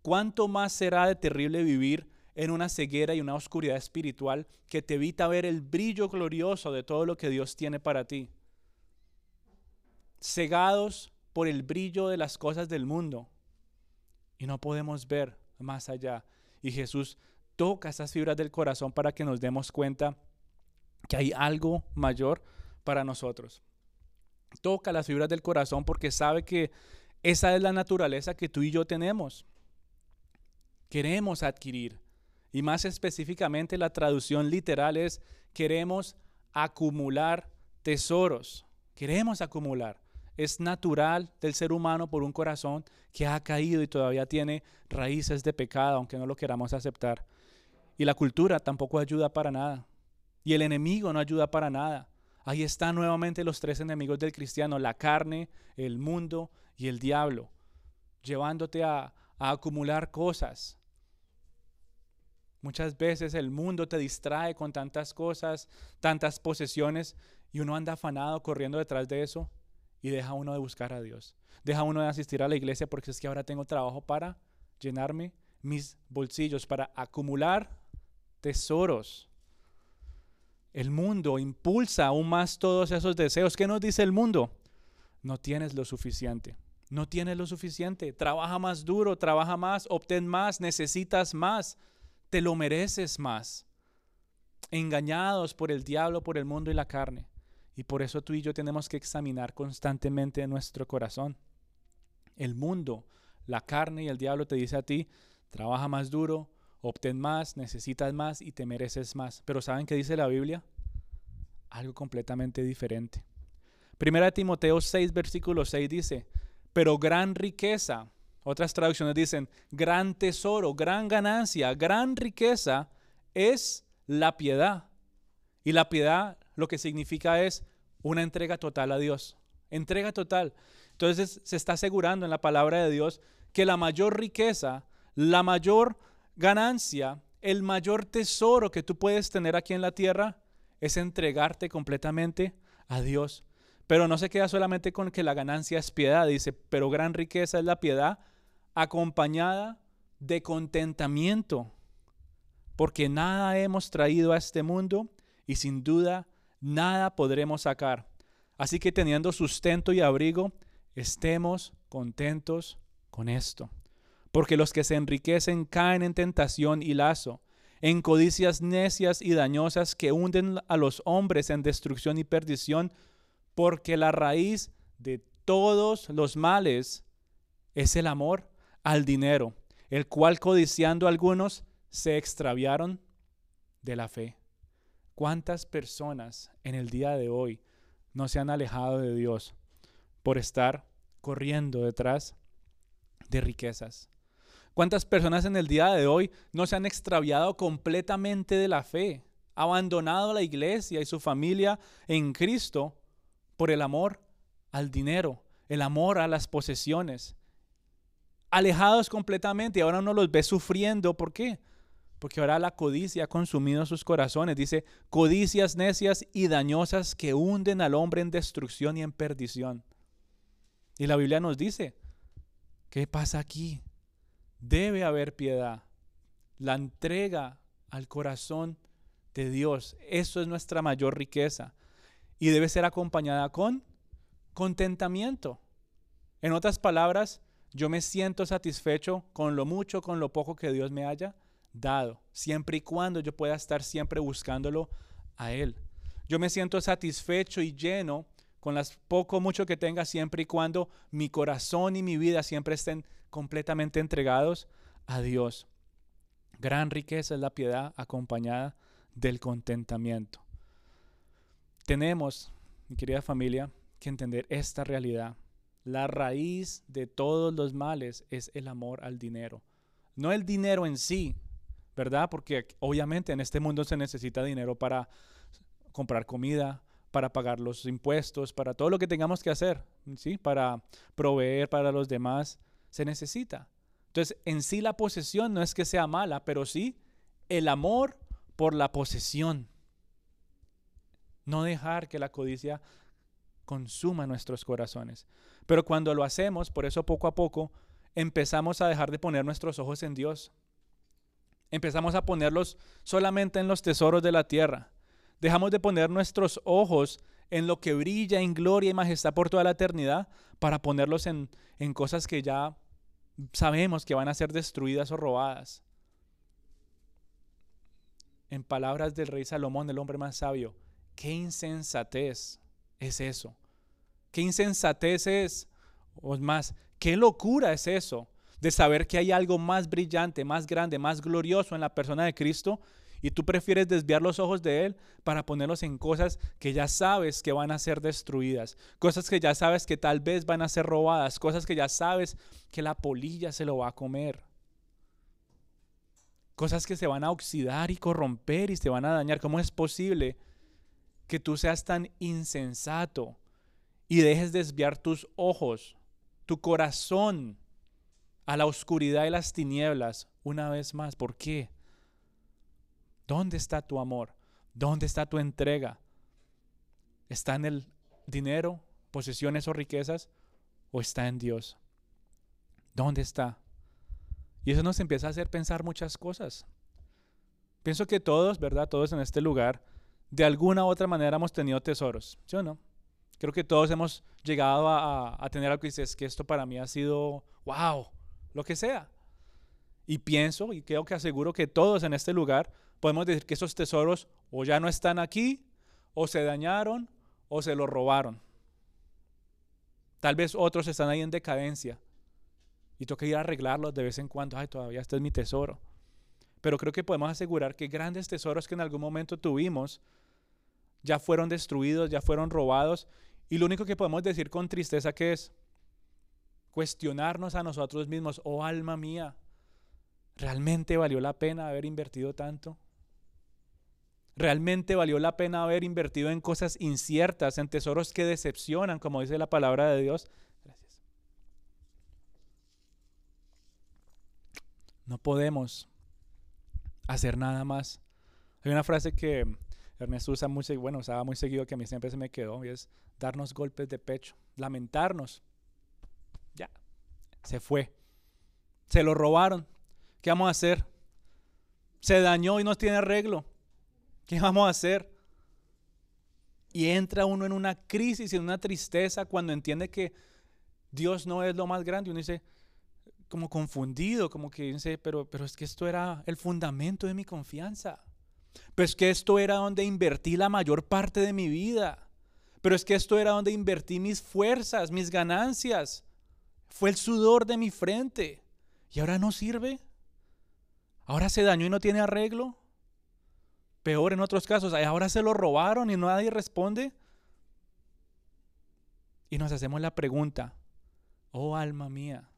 ¿cuánto más será de terrible vivir en una ceguera y una oscuridad espiritual que te evita ver el brillo glorioso de todo lo que Dios tiene para ti. Cegados por el brillo de las cosas del mundo y no podemos ver más allá. Y Jesús toca esas fibras del corazón para que nos demos cuenta que hay algo mayor para nosotros. Toca las fibras del corazón porque sabe que esa es la naturaleza que tú y yo tenemos. Queremos adquirir, y más específicamente la traducción literal es queremos acumular tesoros. Queremos acumular. Es natural del ser humano por un corazón que ha caído y todavía tiene raíces de pecado, aunque no lo queramos aceptar. Y la cultura tampoco ayuda para nada. Y el enemigo no ayuda para nada. Ahí están nuevamente los tres enemigos del cristiano, la carne, el mundo y el diablo, llevándote a, a acumular cosas, Muchas veces el mundo te distrae con tantas cosas, tantas posesiones, y uno anda afanado corriendo detrás de eso y deja uno de buscar a Dios. Deja uno de asistir a la iglesia porque es que ahora tengo trabajo para llenarme mis bolsillos, para acumular tesoros. El mundo impulsa aún más todos esos deseos. ¿Qué nos dice el mundo? No tienes lo suficiente. No tienes lo suficiente. Trabaja más duro, trabaja más, obtén más, necesitas más te lo mereces más. Engañados por el diablo, por el mundo y la carne. Y por eso tú y yo tenemos que examinar constantemente nuestro corazón. El mundo, la carne y el diablo te dice a ti, trabaja más duro, obtén más, necesitas más y te mereces más. Pero ¿saben qué dice la Biblia? Algo completamente diferente. Primera de Timoteo 6, versículo 6 dice, pero gran riqueza otras traducciones dicen, gran tesoro, gran ganancia, gran riqueza es la piedad. Y la piedad lo que significa es una entrega total a Dios. Entrega total. Entonces se está asegurando en la palabra de Dios que la mayor riqueza, la mayor ganancia, el mayor tesoro que tú puedes tener aquí en la tierra es entregarte completamente a Dios. Pero no se queda solamente con que la ganancia es piedad, dice, pero gran riqueza es la piedad acompañada de contentamiento, porque nada hemos traído a este mundo y sin duda nada podremos sacar. Así que teniendo sustento y abrigo, estemos contentos con esto. Porque los que se enriquecen caen en tentación y lazo, en codicias necias y dañosas que hunden a los hombres en destrucción y perdición, porque la raíz de todos los males es el amor al dinero, el cual codiciando algunos se extraviaron de la fe. ¿Cuántas personas en el día de hoy no se han alejado de Dios por estar corriendo detrás de riquezas? ¿Cuántas personas en el día de hoy no se han extraviado completamente de la fe, abandonado la iglesia y su familia en Cristo por el amor al dinero, el amor a las posesiones, alejados completamente y ahora uno los ve sufriendo. ¿Por qué? Porque ahora la codicia ha consumido sus corazones. Dice, codicias necias y dañosas que hunden al hombre en destrucción y en perdición. Y la Biblia nos dice, ¿qué pasa aquí? Debe haber piedad. La entrega al corazón de Dios. Eso es nuestra mayor riqueza. Y debe ser acompañada con contentamiento. En otras palabras, yo me siento satisfecho con lo mucho, con lo poco que Dios me haya dado, siempre y cuando yo pueda estar siempre buscándolo a Él. Yo me siento satisfecho y lleno con las poco mucho que tenga siempre y cuando mi corazón y mi vida siempre estén completamente entregados a Dios. Gran riqueza es la piedad acompañada del contentamiento. Tenemos, mi querida familia, que entender esta realidad. La raíz de todos los males es el amor al dinero. No el dinero en sí, ¿verdad? Porque obviamente en este mundo se necesita dinero para comprar comida, para pagar los impuestos, para todo lo que tengamos que hacer, ¿sí? Para proveer para los demás, se necesita. Entonces, en sí la posesión no es que sea mala, pero sí el amor por la posesión. No dejar que la codicia consuma nuestros corazones. Pero cuando lo hacemos, por eso poco a poco, empezamos a dejar de poner nuestros ojos en Dios. Empezamos a ponerlos solamente en los tesoros de la tierra. Dejamos de poner nuestros ojos en lo que brilla en gloria y majestad por toda la eternidad para ponerlos en, en cosas que ya sabemos que van a ser destruidas o robadas. En palabras del rey Salomón, el hombre más sabio, qué insensatez es eso. Qué insensatez es, o más, qué locura es eso de saber que hay algo más brillante, más grande, más glorioso en la persona de Cristo y tú prefieres desviar los ojos de Él para ponerlos en cosas que ya sabes que van a ser destruidas, cosas que ya sabes que tal vez van a ser robadas, cosas que ya sabes que la polilla se lo va a comer, cosas que se van a oxidar y corromper y se van a dañar. ¿Cómo es posible que tú seas tan insensato y dejes desviar tus ojos, tu corazón a la oscuridad y las tinieblas una vez más. ¿Por qué? ¿Dónde está tu amor? ¿Dónde está tu entrega? ¿Está en el dinero, posesiones o riquezas? ¿O está en Dios? ¿Dónde está? Y eso nos empieza a hacer pensar muchas cosas. Pienso que todos, ¿verdad? Todos en este lugar, de alguna u otra manera hemos tenido tesoros, ¿sí o no? Creo que todos hemos llegado a, tener algo que dices que esto para mí ha sido, wow, lo que sea. Y pienso y creo que aseguro que todos en este lugar podemos decir que esos tesoros o ya no están aquí, o se dañaron, o se los robaron. Tal vez otros están ahí en decadencia y que ir a arreglarlos de vez en cuando. Ay, todavía este es mi tesoro. Pero creo que podemos asegurar que grandes tesoros que en algún momento tuvimos ya fueron destruidos, ya fueron robados y lo único que podemos decir con tristeza que es cuestionarnos a nosotros mismos, oh alma mía, ¿realmente valió la pena haber invertido tanto? ¿Realmente valió la pena haber invertido en cosas inciertas, en tesoros que decepcionan, como dice la palabra de Dios? Gracias. No podemos hacer nada más. Hay una frase que Ernesto usa muy, bueno, usaba muy seguido que a mí siempre se me quedó y es darnos golpes de pecho, lamentarnos. Ya, se fue. Se lo robaron. ¿Qué vamos a hacer? Se dañó y no tiene arreglo. ¿Qué vamos a hacer? Y entra uno en una crisis, en una tristeza cuando entiende que Dios no es lo más grande. Uno dice, como confundido, como que dice, pero, pero es que esto era el fundamento de mi confianza. Pero es que esto era donde invertí la mayor parte de mi vida. Pero es que esto era donde invertí mis fuerzas, mis ganancias. Fue el sudor de mi frente. ¿Y ahora no sirve? ¿Ahora se dañó y no tiene arreglo? Peor en otros casos, ahora se lo robaron y nadie responde. Y nos hacemos la pregunta, oh alma mía,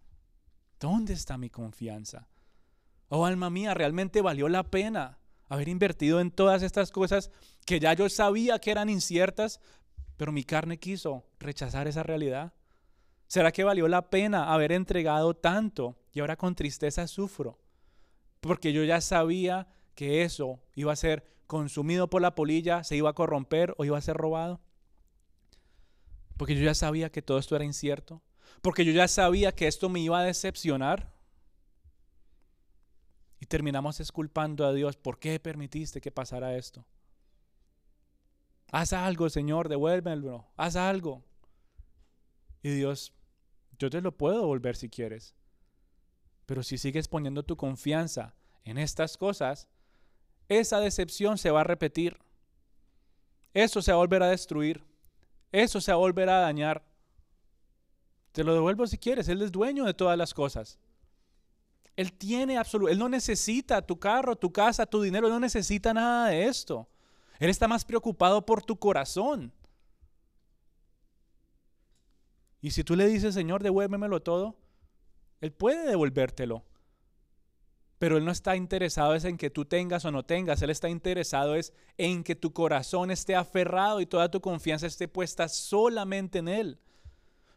¿dónde está mi confianza? Oh alma mía, ¿realmente valió la pena? haber invertido en todas estas cosas que ya yo sabía que eran inciertas, pero mi carne quiso rechazar esa realidad. ¿Será que valió la pena haber entregado tanto y ahora con tristeza sufro? Porque yo ya sabía que eso iba a ser consumido por la polilla, se iba a corromper o iba a ser robado. Porque yo ya sabía que todo esto era incierto. Porque yo ya sabía que esto me iba a decepcionar. Y terminamos esculpando a Dios. ¿Por qué permitiste que pasara esto? Haz algo, Señor, devuélvemelo. Haz algo. Y Dios, yo te lo puedo devolver si quieres. Pero si sigues poniendo tu confianza en estas cosas, esa decepción se va a repetir. Eso se va a volver a destruir. Eso se va a volver a dañar. Te lo devuelvo si quieres. Él es dueño de todas las cosas. Él tiene absoluto. Él no necesita tu carro, tu casa, tu dinero. no necesita nada de esto. Él está más preocupado por tu corazón. Y si tú le dices, Señor, devuélvemelo todo, Él puede devolvértelo. Pero Él no está interesado en que tú tengas o no tengas. Él está interesado es en que tu corazón esté aferrado y toda tu confianza esté puesta solamente en Él.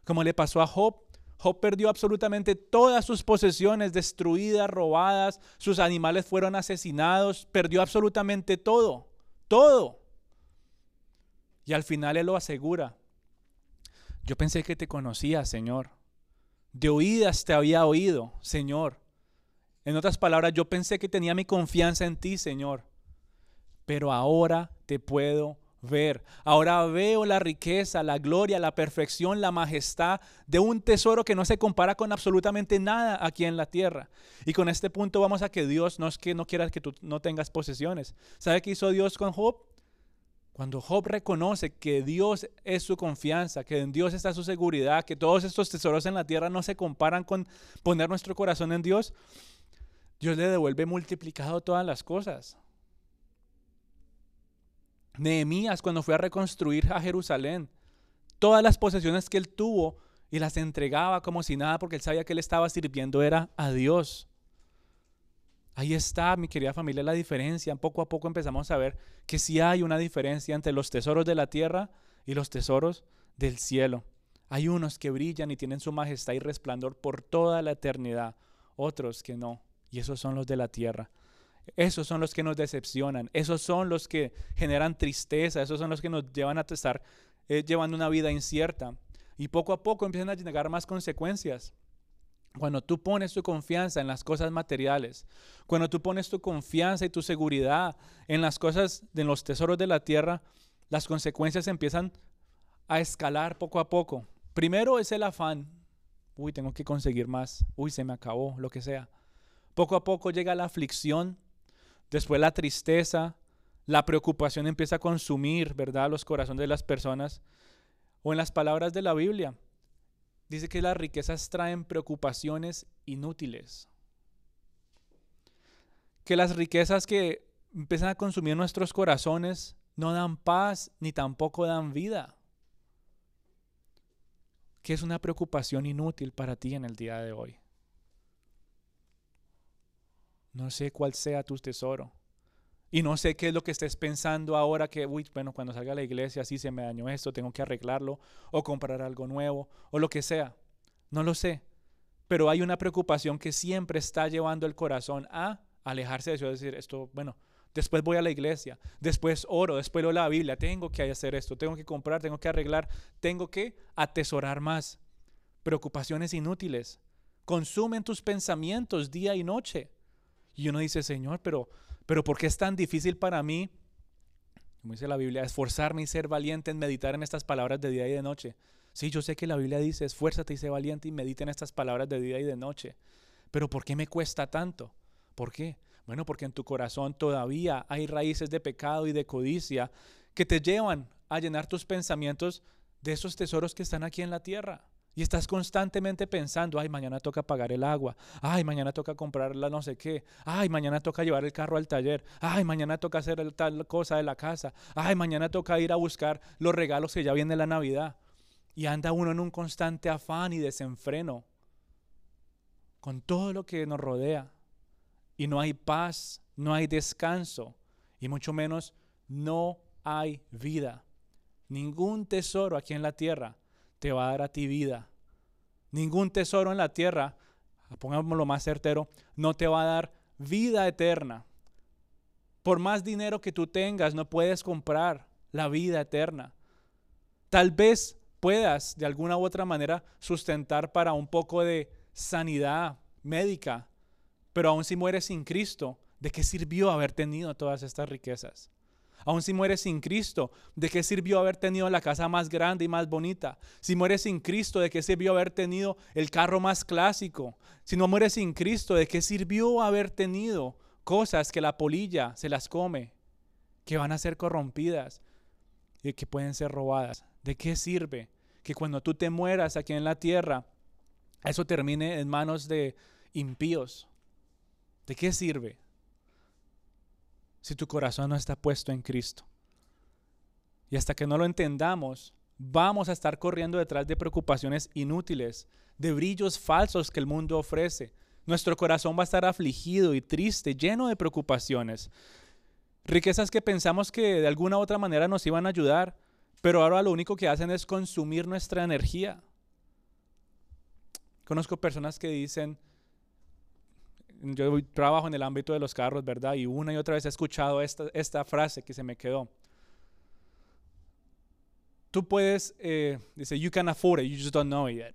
Como le pasó a Job. Job perdió absolutamente todas sus posesiones destruidas, robadas, sus animales fueron asesinados, perdió absolutamente todo, todo. Y al final Él lo asegura. Yo pensé que te conocía, Señor. De oídas te había oído, Señor en otras palabras, yo pensé que tenía mi confianza en ti, Señor, pero ahora te puedo ver. Ahora veo la riqueza, la gloria, la perfección, la majestad de un tesoro que no se compara con absolutamente nada aquí en la tierra. Y con este punto vamos a que Dios no es que no quiera que tú no tengas posesiones. ¿Sabe qué hizo Dios con Job? Cuando Job reconoce que Dios es su confianza, que en Dios está su seguridad, que todos estos tesoros en la tierra no se comparan con poner nuestro corazón en Dios, Dios le devuelve multiplicado todas las cosas. Nehemías cuando fue a reconstruir a Jerusalén, todas las posesiones que él tuvo y las entregaba como si nada porque él sabía que él estaba sirviendo era a Dios. Ahí está, mi querida familia, la diferencia. Poco a poco empezamos a ver que sí hay una diferencia entre los tesoros de la tierra y los tesoros del cielo. Hay unos que brillan y tienen su majestad y resplandor por toda la eternidad, otros que no. Y esos son los de la tierra. Esos son los que nos decepcionan. Esos son los que generan tristeza. Esos son los que nos llevan a estar eh, llevando una vida incierta. Y poco a poco empiezan a llegar más consecuencias. Cuando tú pones tu confianza en las cosas materiales, cuando tú pones tu confianza y tu seguridad en las cosas, en los tesoros de la tierra, las consecuencias empiezan a escalar poco a poco. Primero es el afán. Uy, tengo que conseguir más. Uy, se me acabó, lo que sea. Poco a poco llega la aflicción, después la tristeza, la preocupación empieza a consumir, ¿verdad?, los corazones de las personas. O en las palabras de la Biblia, dice que las riquezas traen preocupaciones inútiles. Que las riquezas que empiezan a consumir nuestros corazones no dan paz ni tampoco dan vida. Que es una preocupación inútil para ti en el día de hoy. No sé cuál sea tu tesoro. Y no sé qué es lo que estés pensando ahora que, uy, bueno, cuando salga a la iglesia, así se me dañó esto, tengo que arreglarlo, o comprar algo nuevo, o lo que sea. No lo sé. Pero hay una preocupación que siempre está llevando el corazón a alejarse de eso, decir, esto, bueno, después voy a la iglesia, después oro, después leo la Biblia, tengo que hacer esto, tengo que comprar, tengo que arreglar, tengo que atesorar más. Preocupaciones inútiles. Consumen tus pensamientos día y noche. Y uno dice, Señor, pero, pero ¿por qué es tan difícil para mí, como dice la Biblia, esforzarme y ser valiente en meditar en estas palabras de día y de noche? Sí, yo sé que la Biblia dice, esfuérzate y sé valiente y medita en estas palabras de día y de noche. Pero ¿por qué me cuesta tanto? ¿Por qué? Bueno, porque en tu corazón todavía hay raíces de pecado y de codicia que te llevan a llenar tus pensamientos de esos tesoros que están aquí en la tierra. Y estás constantemente pensando, ay, mañana toca pagar el agua, ay, mañana toca comprar la no sé qué, ay, mañana toca llevar el carro al taller, ay, mañana toca hacer tal cosa de la casa, ay, mañana toca ir a buscar los regalos que ya viene la Navidad. Y anda uno en un constante afán y desenfreno con todo lo que nos rodea. Y no hay paz, no hay descanso, y mucho menos no hay vida. Ningún tesoro aquí en la tierra te va a dar a ti vida. Ningún tesoro en la tierra, pongámoslo más certero, no te va a dar vida eterna. Por más dinero que tú tengas, no puedes comprar la vida eterna. Tal vez puedas de alguna u otra manera sustentar para un poco de sanidad médica, pero aún si mueres sin Cristo, ¿de qué sirvió haber tenido todas estas riquezas? Aún si mueres sin Cristo, ¿de qué sirvió haber tenido la casa más grande y más bonita? Si mueres sin Cristo, ¿de qué sirvió haber tenido el carro más clásico? Si no mueres sin Cristo, ¿de qué sirvió haber tenido cosas que la polilla se las come, que van a ser corrompidas y que pueden ser robadas? ¿De qué sirve que cuando tú te mueras aquí en la tierra, eso termine en manos de impíos? ¿De qué sirve? Si tu corazón no está puesto en Cristo. Y hasta que no lo entendamos, vamos a estar corriendo detrás de preocupaciones inútiles, de brillos falsos que el mundo ofrece. Nuestro corazón va a estar afligido y triste, lleno de preocupaciones. Riquezas que pensamos que de alguna u otra manera nos iban a ayudar, pero ahora lo único que hacen es consumir nuestra energía. Conozco personas que dicen, yo trabajo en el ámbito de los carros, ¿verdad? Y una y otra vez he escuchado esta, frase que se me quedó. Tú puedes, eh, dice, you can afford it, you just don't know it yet.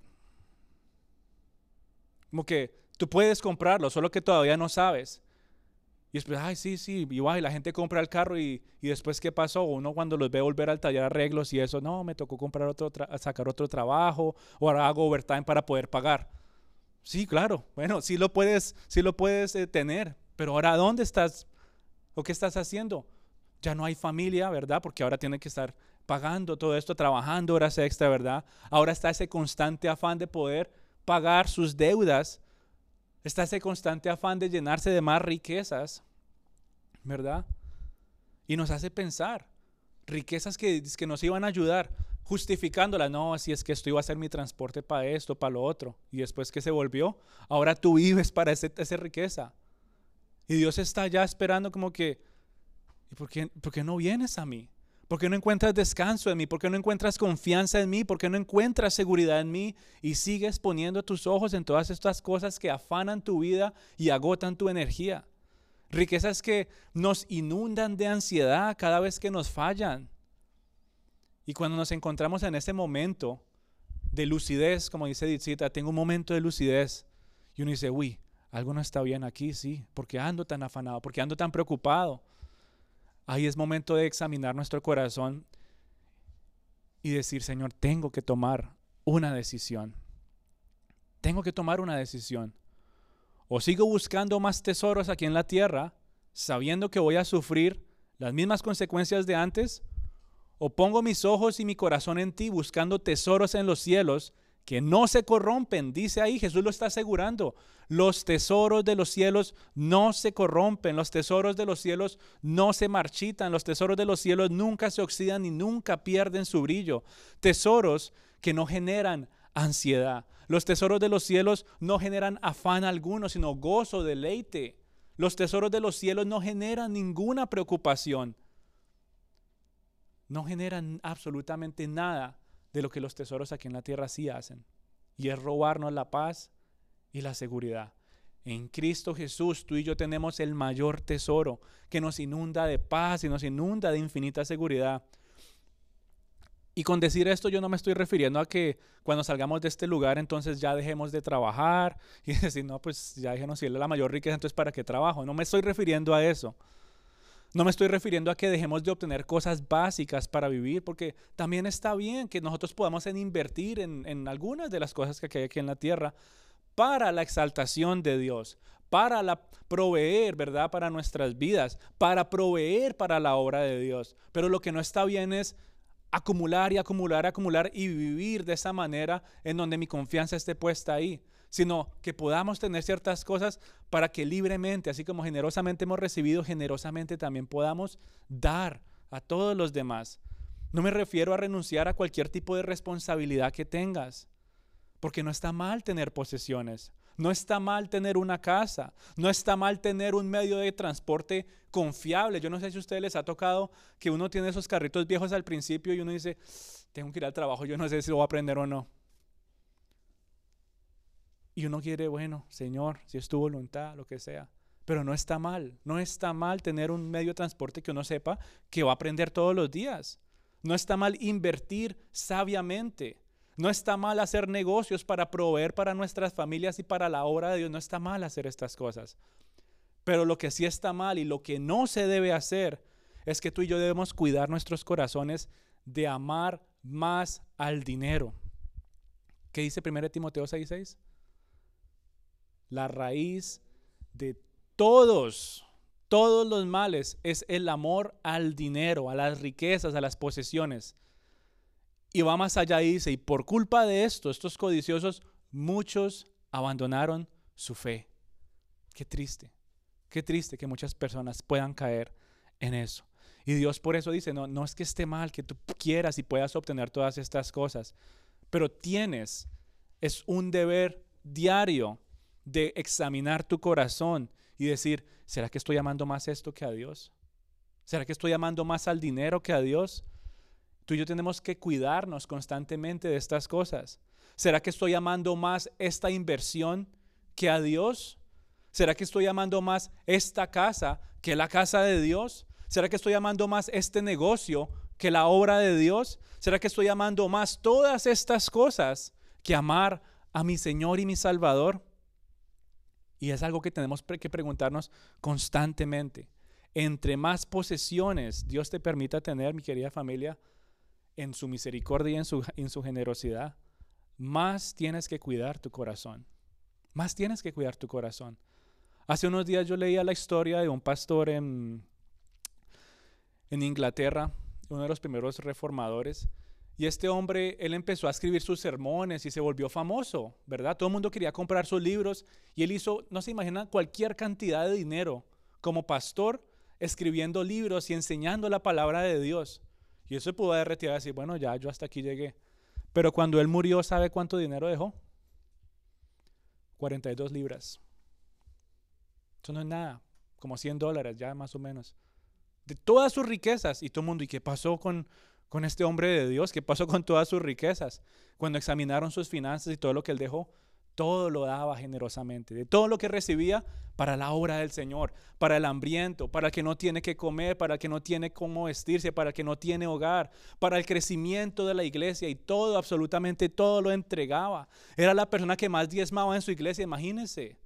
Como que tú puedes comprarlo, solo que todavía no sabes. Y después, ay, sí, sí, igual, y la gente compra el carro y, y, después, ¿qué pasó? Uno cuando los ve volver al taller arreglos y eso, no, me tocó comprar otro, sacar otro trabajo, o ahora hago overtime para poder pagar. Sí, claro. Bueno, sí lo puedes, sí lo puedes eh, tener. Pero ahora, ¿dónde estás? ¿O qué estás haciendo? Ya no hay familia, ¿verdad? Porque ahora tiene que estar pagando todo esto, trabajando horas extra, ¿verdad? Ahora está ese constante afán de poder pagar sus deudas. Está ese constante afán de llenarse de más riquezas, ¿verdad? Y nos hace pensar, riquezas que, que nos iban a ayudar justificándola, no, así es que esto iba a ser mi transporte para esto, para lo otro. Y después que se volvió, ahora tú vives para esa riqueza. Y Dios está ya esperando como que, ¿y por qué, por qué no vienes a mí? ¿Por qué no encuentras descanso en mí? ¿Por qué no encuentras confianza en mí? ¿Por qué no encuentras seguridad en mí? Y sigues poniendo tus ojos en todas estas cosas que afanan tu vida y agotan tu energía. Riquezas que nos inundan de ansiedad cada vez que nos fallan. Y cuando nos encontramos en ese momento de lucidez, como dice Ditzita, tengo un momento de lucidez, y uno dice, uy, algo no está bien aquí, sí, porque ando tan afanado, porque ando tan preocupado. Ahí es momento de examinar nuestro corazón y decir, Señor, tengo que tomar una decisión. Tengo que tomar una decisión. O sigo buscando más tesoros aquí en la tierra, sabiendo que voy a sufrir las mismas consecuencias de antes, o pongo mis ojos y mi corazón en ti buscando tesoros en los cielos que no se corrompen. Dice ahí, Jesús lo está asegurando. Los tesoros de los cielos no se corrompen, los tesoros de los cielos no se marchitan, los tesoros de los cielos nunca se oxidan y nunca pierden su brillo. Tesoros que no generan ansiedad. Los tesoros de los cielos no generan afán alguno, sino gozo, deleite. Los tesoros de los cielos no generan ninguna preocupación no generan absolutamente nada de lo que los tesoros aquí en la tierra sí hacen. Y es robarnos la paz y la seguridad. En Cristo Jesús tú y yo tenemos el mayor tesoro que nos inunda de paz y nos inunda de infinita seguridad. Y con decir esto yo no me estoy refiriendo a que cuando salgamos de este lugar entonces ya dejemos de trabajar y decir, no, pues ya déjenos ir la mayor riqueza, entonces ¿para qué trabajo? No me estoy refiriendo a eso. No me estoy refiriendo a que dejemos de obtener cosas básicas para vivir, porque también está bien que nosotros podamos invertir en, algunas de las cosas que hay aquí en la tierra para la exaltación de Dios, para la, proveer, ¿verdad? Para nuestras vidas, para proveer para la obra de Dios. Pero lo que no está bien es acumular y acumular, acumular y vivir de esa manera en donde mi confianza esté puesta ahí sino que podamos tener ciertas cosas para que libremente, así como generosamente hemos recibido, generosamente también podamos dar a todos los demás. No me refiero a renunciar a cualquier tipo de responsabilidad que tengas, porque no está mal tener posesiones, No está mal tener una casa, no está mal tener un medio de transporte confiable. Yo no sé si a ustedes les ha tocado que uno tiene esos carritos viejos al principio y uno dice, tengo que ir al trabajo, yo no sé si lo voy a aprender o no. Y uno quiere, bueno, Señor, si es tu voluntad, lo que sea. Pero no está mal, no está mal tener un medio de transporte que uno sepa que va a aprender todos los días. No está mal invertir sabiamente. No está mal hacer negocios para proveer para nuestras familias y para la obra de Dios. No está mal hacer estas cosas. Pero lo que sí está mal y lo que no se debe hacer es que tú y yo debemos cuidar nuestros corazones de amar más al dinero. ¿Qué dice 1 Timoteo 6:6? La raíz de todos, todos los males es el amor al dinero, a las riquezas, a las posesiones. Y va más allá y dice, y por culpa de esto, estos codiciosos, muchos abandonaron su fe. Qué triste, qué triste que muchas personas puedan caer en eso. Y Dios por eso dice, no, no es que esté mal que tú quieras y puedas obtener todas estas cosas, pero tienes, es un deber diario de examinar tu corazón y decir, ¿será que estoy amando más esto que a Dios? ¿Será que estoy amando más al dinero que a Dios? Tú y yo tenemos que cuidarnos constantemente de estas cosas. ¿Será que estoy amando más esta inversión que a Dios? ¿Será que estoy amando más esta casa que la casa de Dios? ¿Será que estoy amando más este negocio que la obra de Dios? ¿Será que estoy amando más todas estas cosas que amar a mi Señor y mi Salvador? Y es algo que tenemos que preguntarnos constantemente. Entre más posesiones Dios te permita tener, mi querida familia, en su misericordia y en su, en su generosidad, más tienes que cuidar tu corazón. Más tienes que cuidar tu corazón. Hace unos días yo leía la historia de un pastor en, en Inglaterra, uno de los primeros reformadores, y este hombre, él empezó a escribir sus sermones y se volvió famoso, ¿verdad? Todo el mundo quería comprar sus libros y él hizo, no se imaginan, cualquier cantidad de dinero como pastor escribiendo libros y enseñando la palabra de Dios. Y eso se pudo haber retirado y decir, bueno, ya yo hasta aquí llegué. Pero cuando él murió, ¿sabe cuánto dinero dejó? 42 libras. Eso no es nada, como 100 dólares ya más o menos. De todas sus riquezas. Y todo el mundo, ¿y qué pasó con, con este hombre de Dios? ¿Qué pasó con todas sus riquezas? Cuando examinaron sus finanzas y todo lo que él dejó, todo lo daba generosamente. De todo lo que recibía para la obra del Señor, para el hambriento, para el que no tiene que comer, para el que no tiene cómo vestirse, para el que no tiene hogar, para el crecimiento de la iglesia y todo, absolutamente todo lo entregaba. Era la persona que más diezmaba en su iglesia, imagínense.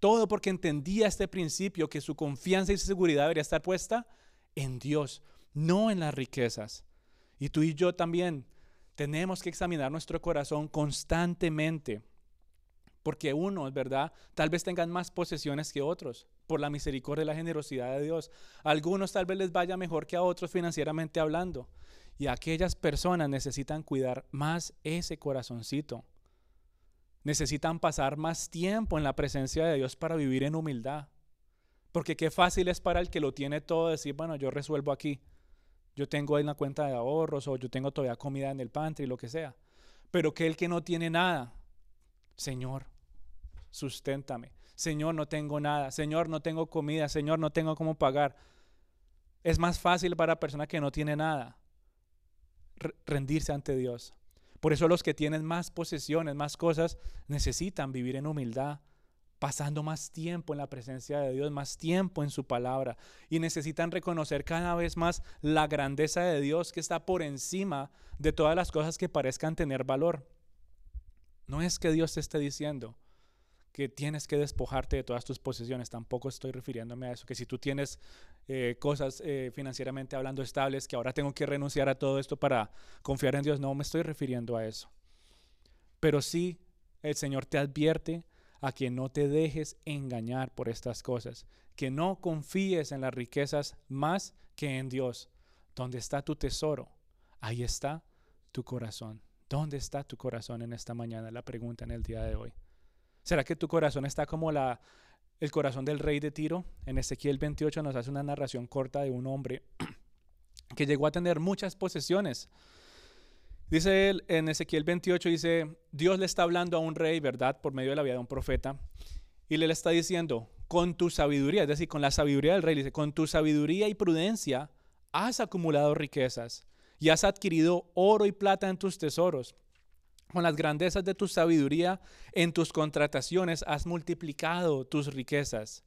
Todo porque entendía este principio que su confianza y su seguridad debería estar puesta en Dios no en las riquezas. Y tú y yo también tenemos que examinar nuestro corazón constantemente. Porque unos, ¿verdad? Tal vez tengan más posesiones que otros por la misericordia y la generosidad de Dios. algunos tal vez les vaya mejor que a otros financieramente hablando. Y aquellas personas necesitan cuidar más ese corazoncito. Necesitan pasar más tiempo en la presencia de Dios para vivir en humildad. Porque qué fácil es para el que lo tiene todo decir, bueno, yo resuelvo aquí yo tengo ahí una cuenta de ahorros o yo tengo todavía comida en el pantry, lo que sea. Pero que el que no tiene nada, Señor, susténtame. Señor, no tengo nada. Señor, no tengo comida. Señor, no tengo cómo pagar. Es más fácil para la persona que no tiene nada rendirse ante Dios. Por eso los que tienen más posesiones, más cosas, necesitan vivir en humildad, pasando más tiempo en la presencia de Dios, más tiempo en su palabra. Y necesitan reconocer cada vez más la grandeza de Dios que está por encima de todas las cosas que parezcan tener valor. No es que Dios te esté diciendo que tienes que despojarte de todas tus posesiones, tampoco estoy refiriéndome a eso, que si tú tienes eh, cosas eh, financieramente hablando estables, que ahora tengo que renunciar a todo esto para confiar en Dios, no me estoy refiriendo a eso. Pero sí, el Señor te advierte a que no te dejes engañar por estas cosas, que no confíes en las riquezas más que en Dios. ¿Dónde está tu tesoro? Ahí está tu corazón. ¿Dónde está tu corazón en esta mañana? La pregunta en el día de hoy. ¿Será que tu corazón está como la, el corazón del rey de Tiro? En Ezequiel 28 nos hace una narración corta de un hombre que llegó a tener muchas posesiones Dice él en Ezequiel 28, dice, Dios le está hablando a un rey, ¿verdad? Por medio de la vida de un profeta. Y le está diciendo, con tu sabiduría, es decir, con la sabiduría del rey, dice, con tu sabiduría y prudencia has acumulado riquezas y has adquirido oro y plata en tus tesoros. Con las grandezas de tu sabiduría en tus contrataciones has multiplicado tus riquezas.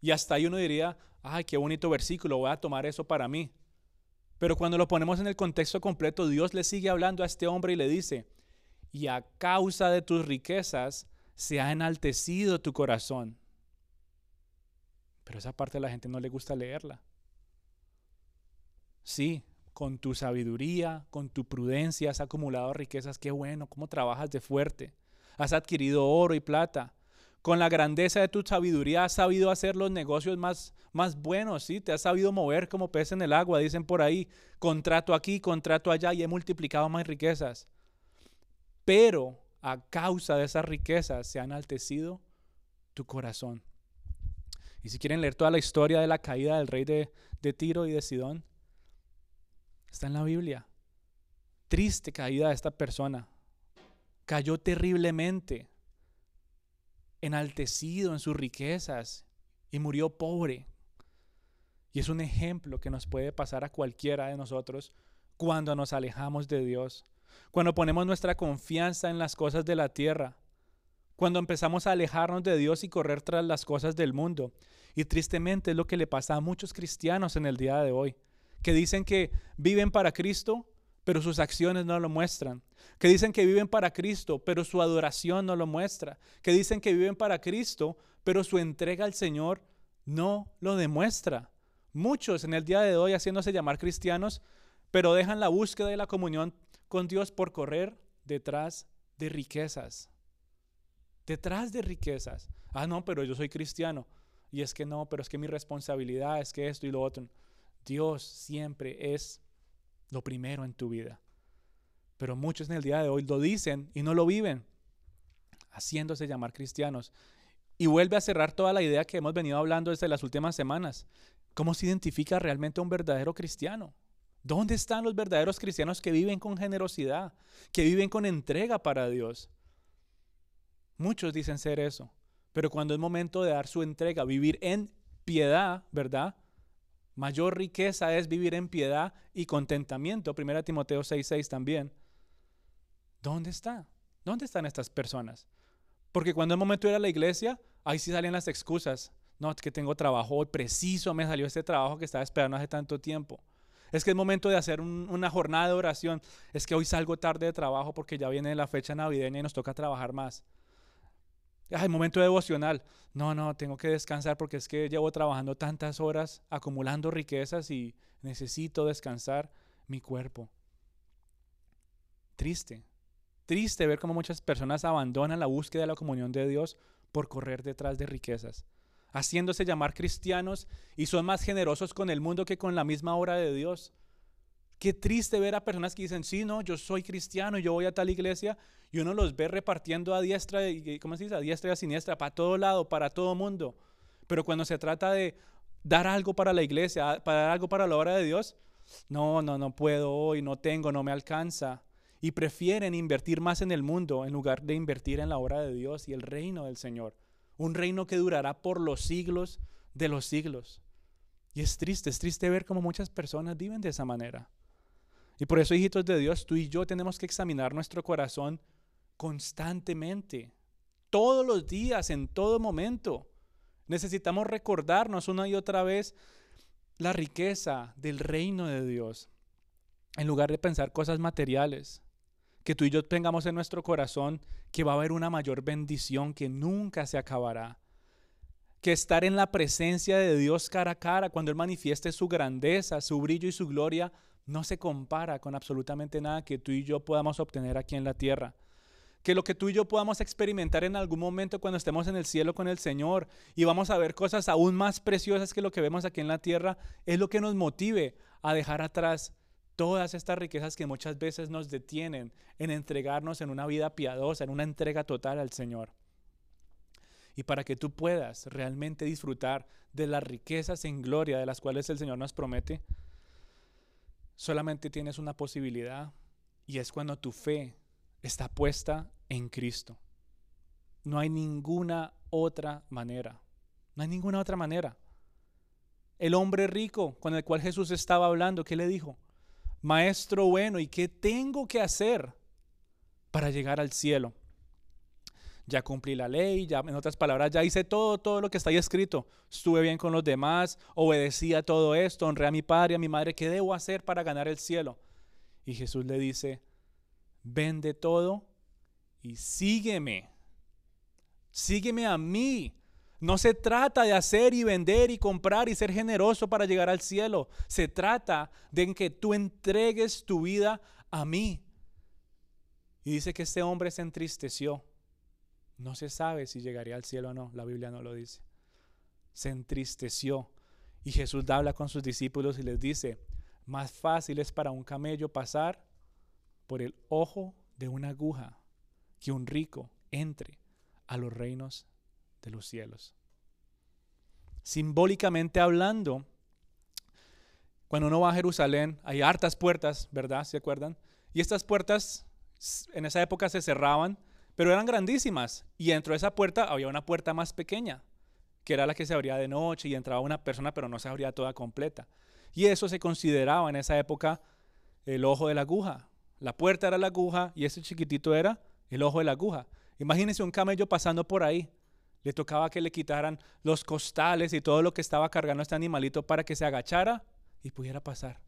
Y hasta ahí uno diría, ay, qué bonito versículo, voy a tomar eso para mí. Pero cuando lo ponemos en el contexto completo, Dios le sigue hablando a este hombre y le dice, y a causa de tus riquezas se ha enaltecido tu corazón. Pero esa parte a la gente no le gusta leerla. Sí, con tu sabiduría, con tu prudencia has acumulado riquezas. Qué bueno, cómo trabajas de fuerte. Has adquirido oro y plata. Con la grandeza de tu sabiduría has sabido hacer los negocios más, más buenos, ¿sí? Te has sabido mover como pez en el agua, dicen por ahí. Contrato aquí, contrato allá y he multiplicado más riquezas. Pero a causa de esas riquezas se ha enaltecido tu corazón. Y si quieren leer toda la historia de la caída del rey de, de Tiro y de Sidón, Está en la Biblia. Triste caída de esta persona. Cayó terriblemente, enaltecido en sus riquezas y murió pobre. Y es un ejemplo que nos puede pasar a cualquiera de nosotros cuando nos alejamos de Dios, cuando ponemos nuestra confianza en las cosas de la tierra, cuando empezamos a alejarnos de Dios y correr tras las cosas del mundo. Y tristemente es lo que le pasa a muchos cristianos en el día de hoy que dicen que viven para Cristo, pero sus acciones no lo muestran. Que dicen que viven para Cristo, pero su adoración no lo muestra. Que dicen que viven para Cristo, pero su entrega al Señor no lo demuestra. Muchos en el día de hoy haciéndose llamar cristianos, pero dejan la búsqueda de la comunión con Dios por correr detrás de riquezas. Detrás de riquezas. Ah, no, pero yo soy cristiano. Y es que no, pero es que mi responsabilidad es que esto y lo otro. Dios siempre es lo primero en tu vida. Pero muchos en el día de hoy lo dicen y no lo viven, haciéndose llamar cristianos. Y vuelve a cerrar toda la idea que hemos venido hablando desde las últimas semanas. ¿Cómo se identifica realmente un verdadero cristiano? ¿Dónde están los verdaderos cristianos que viven con generosidad, que viven con entrega para Dios? Muchos dicen ser eso, pero cuando es momento de dar su entrega, vivir en piedad, ¿verdad? Mayor riqueza es vivir en piedad y contentamiento. 1 Timoteo 6:6 también. ¿Dónde está? ¿Dónde están estas personas? Porque cuando es momento de ir a la iglesia, ahí sí salen las excusas. No, es que tengo trabajo hoy, preciso me salió este trabajo que estaba esperando hace tanto tiempo. Es que es momento de hacer una jornada de oración. Es que hoy salgo tarde de trabajo porque ya viene la fecha navideña y nos toca trabajar más. Ay, momento devocional. No, no, tengo que descansar porque es que llevo trabajando tantas horas acumulando riquezas y necesito descansar mi cuerpo. Triste, triste ver cómo muchas personas abandonan la búsqueda de la comunión de Dios por correr detrás de riquezas, haciéndose llamar cristianos y son más generosos con el mundo que con la misma obra de Dios. Qué triste ver a personas que dicen, sí, no, yo soy cristiano, yo voy a tal iglesia, y uno los ve repartiendo a diestra, ¿cómo se dice? A diestra y a siniestra, para todo lado, para todo mundo. Pero cuando se trata de dar algo para la iglesia, para dar algo para la obra de Dios, no, no, no puedo hoy, no tengo, no me alcanza. Y prefieren invertir más en el mundo en lugar de invertir en la obra de Dios y el reino del Señor. Un reino que durará por los siglos de los siglos. Y es triste, es triste ver cómo muchas personas viven de esa manera. Y por eso, hijitos de Dios, tú y yo tenemos que examinar nuestro corazón constantemente, todos los días, en todo momento. Necesitamos recordarnos una y otra vez la riqueza del reino de Dios, en lugar de pensar cosas materiales. Que tú y yo tengamos en nuestro corazón que va a haber una mayor bendición que nunca se acabará. Que estar en la presencia de Dios cara a cara, cuando Él manifieste su grandeza, su brillo y su gloria, no se compara con absolutamente nada que tú y yo podamos obtener aquí en la tierra. Que lo que tú y yo podamos experimentar en algún momento cuando estemos en el cielo con el Señor y vamos a ver cosas aún más preciosas que lo que vemos aquí en la tierra, es lo que nos motive a dejar atrás todas estas riquezas que muchas veces nos detienen en entregarnos en una vida piadosa, en una entrega total al Señor. Y para que tú puedas realmente disfrutar de las riquezas en gloria de las cuales el Señor nos promete, solamente tienes una posibilidad Y es cuando tu fe está puesta en Cristo. No hay ninguna otra manera. No hay ninguna otra manera. El hombre rico con el cual Jesús estaba hablando, ¿qué le dijo? Maestro bueno, ¿y qué tengo que hacer para llegar al cielo? Ya cumplí la ley, ya en otras palabras, ya hice todo, todo lo que está ahí escrito. Estuve bien con los demás, obedecí a todo esto, honré a mi padre, a mi madre. ¿Qué debo hacer para ganar el cielo? Y Jesús le dice, vende todo y sígueme. Sígueme a mí. No se trata de hacer y vender y comprar y ser generoso para llegar al cielo. Se trata de que tú entregues tu vida a mí. Y dice que este hombre se entristeció. No se sabe si llegaría al cielo o no. La Biblia no lo dice. Se entristeció. Y Jesús habla con sus discípulos y les dice, más fácil es para un camello pasar por el ojo de una aguja que un rico entre a los reinos de los cielos. Simbólicamente hablando, cuando uno va a Jerusalén, hay hartas puertas, ¿verdad? ¿Se acuerdan? Y estas puertas en esa época se cerraban, pero eran grandísimas. Y dentro de esa puerta había una puerta más pequeña, que era la que se abría de noche y entraba una persona, pero no se abría toda completa. Y eso se consideraba en esa época el ojo de la aguja. La puerta era la aguja y ese chiquitito era el ojo de la aguja. Imagínense un camello pasando por ahí. Le tocaba que le quitaran los costales y todo lo que estaba cargando este animalito para que se agachara y pudiera pasar.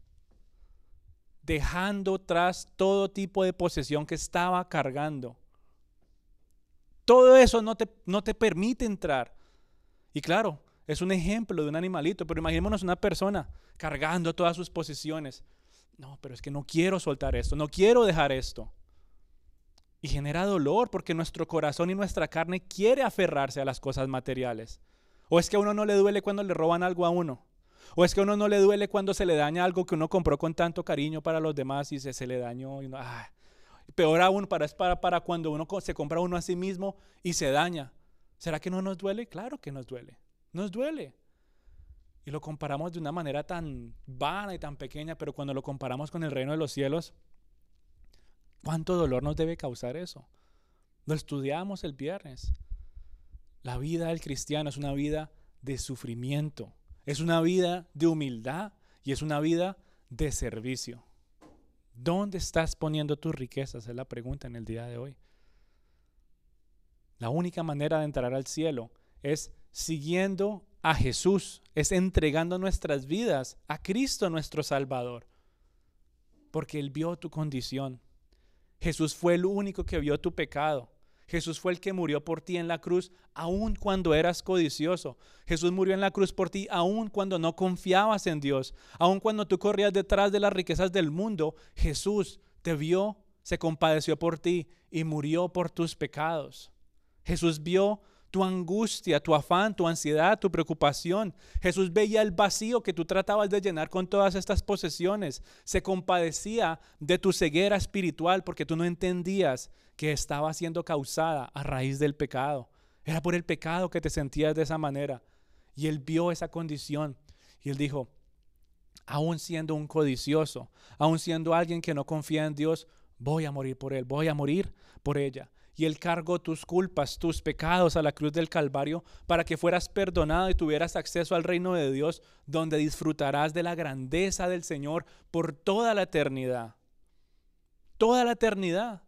Dejando tras todo tipo de posesión que estaba cargando. Todo eso no te, no te permite entrar. Y claro, es un ejemplo de un animalito, pero imaginémonos una persona cargando todas sus posesiones. No, pero es que no quiero soltar esto, no quiero dejar esto. Y genera dolor porque nuestro corazón y nuestra carne quiere aferrarse a las cosas materiales. O es que a uno no le duele cuando le roban algo a uno. O es que a uno no le duele cuando se le daña algo que uno compró con tanto cariño para los demás y se, se le dañó. Y Peor aún para, es para, para cuando uno se compra uno a sí mismo y se daña. ¿Será que no nos duele? Claro que nos duele. Nos duele. Y lo comparamos de una manera tan vana y tan pequeña, pero cuando lo comparamos con el reino de los cielos, ¿Cuánto dolor nos debe causar eso? Lo estudiamos el viernes. La vida del cristiano es una vida de sufrimiento, es una vida de humildad y es una vida de servicio. ¿Dónde estás poniendo tus riquezas? Es la pregunta en el día de hoy. La única manera de entrar al cielo es siguiendo a Jesús, es entregando nuestras vidas a Cristo nuestro Salvador, porque Él vio tu condición, Jesús fue el único que vio tu pecado. Jesús fue el que murió por ti en la cruz, aun cuando eras codicioso. Jesús murió en la cruz por ti, aun cuando no confiabas en Dios, aun cuando tú corrías detrás de las riquezas del mundo. Jesús te vio, se compadeció por ti y murió por tus pecados. Jesús vio tu angustia, tu afán, tu ansiedad, tu preocupación. Jesús veía el vacío que tú tratabas de llenar con todas estas posesiones. Se compadecía de tu ceguera espiritual porque tú no entendías que estaba siendo causada a raíz del pecado. Era por el pecado que te sentías de esa manera. Y él vio esa condición y él dijo, aún siendo un codicioso, aún siendo alguien que no confía en Dios, voy a morir por él, voy a morir por ella y Él cargó tus culpas, tus pecados a la cruz del Calvario para que fueras perdonado y tuvieras acceso al reino de Dios, donde disfrutarás de la grandeza del Señor por toda la eternidad. Toda la eternidad.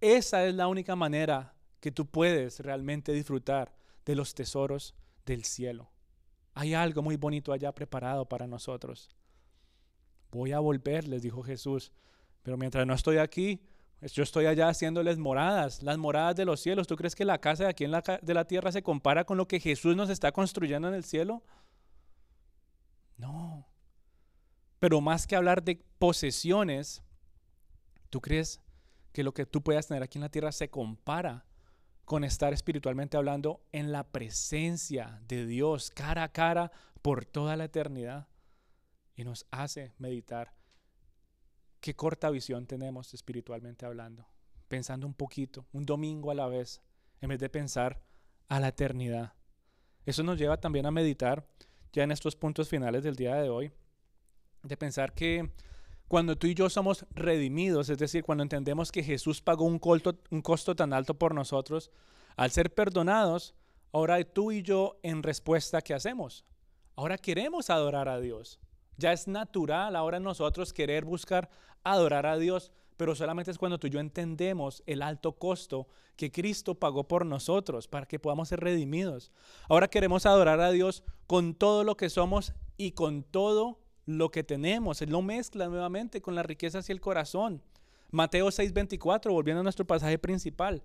Esa es la única manera que tú puedes realmente disfrutar de los tesoros del cielo. Hay algo muy bonito allá preparado para nosotros. Voy a volver, les dijo Jesús, pero mientras no estoy aquí, yo estoy allá haciéndoles moradas, las moradas de los cielos. ¿Tú crees que la casa de aquí en la, de la tierra se compara con lo que Jesús nos está construyendo en el cielo? No. Pero más que hablar de posesiones, ¿tú crees que lo que tú puedas tener aquí en la tierra se compara con estar espiritualmente hablando en la presencia de Dios cara a cara por toda la eternidad? Y nos hace meditar qué corta visión tenemos espiritualmente hablando, pensando un poquito, un domingo a la vez, en vez de pensar a la eternidad. Eso nos lleva también a meditar ya en estos puntos finales del día de hoy, de pensar que Cuando tú y yo somos redimidos, es decir, cuando entendemos que Jesús pagó un, costo tan alto por nosotros, al ser perdonados, ahora tú y yo en respuesta, ¿qué hacemos? Ahora queremos adorar a Dios. Ya es natural ahora nosotros querer buscar adorar a Dios, pero solamente es cuando tú y yo entendemos el alto costo que Cristo pagó por nosotros para que podamos ser redimidos. Ahora queremos adorar a Dios con todo lo que somos y con todo lo que tenemos. Él lo mezcla nuevamente con las riquezas y el corazón. Mateo 6:24, volviendo a nuestro pasaje principal.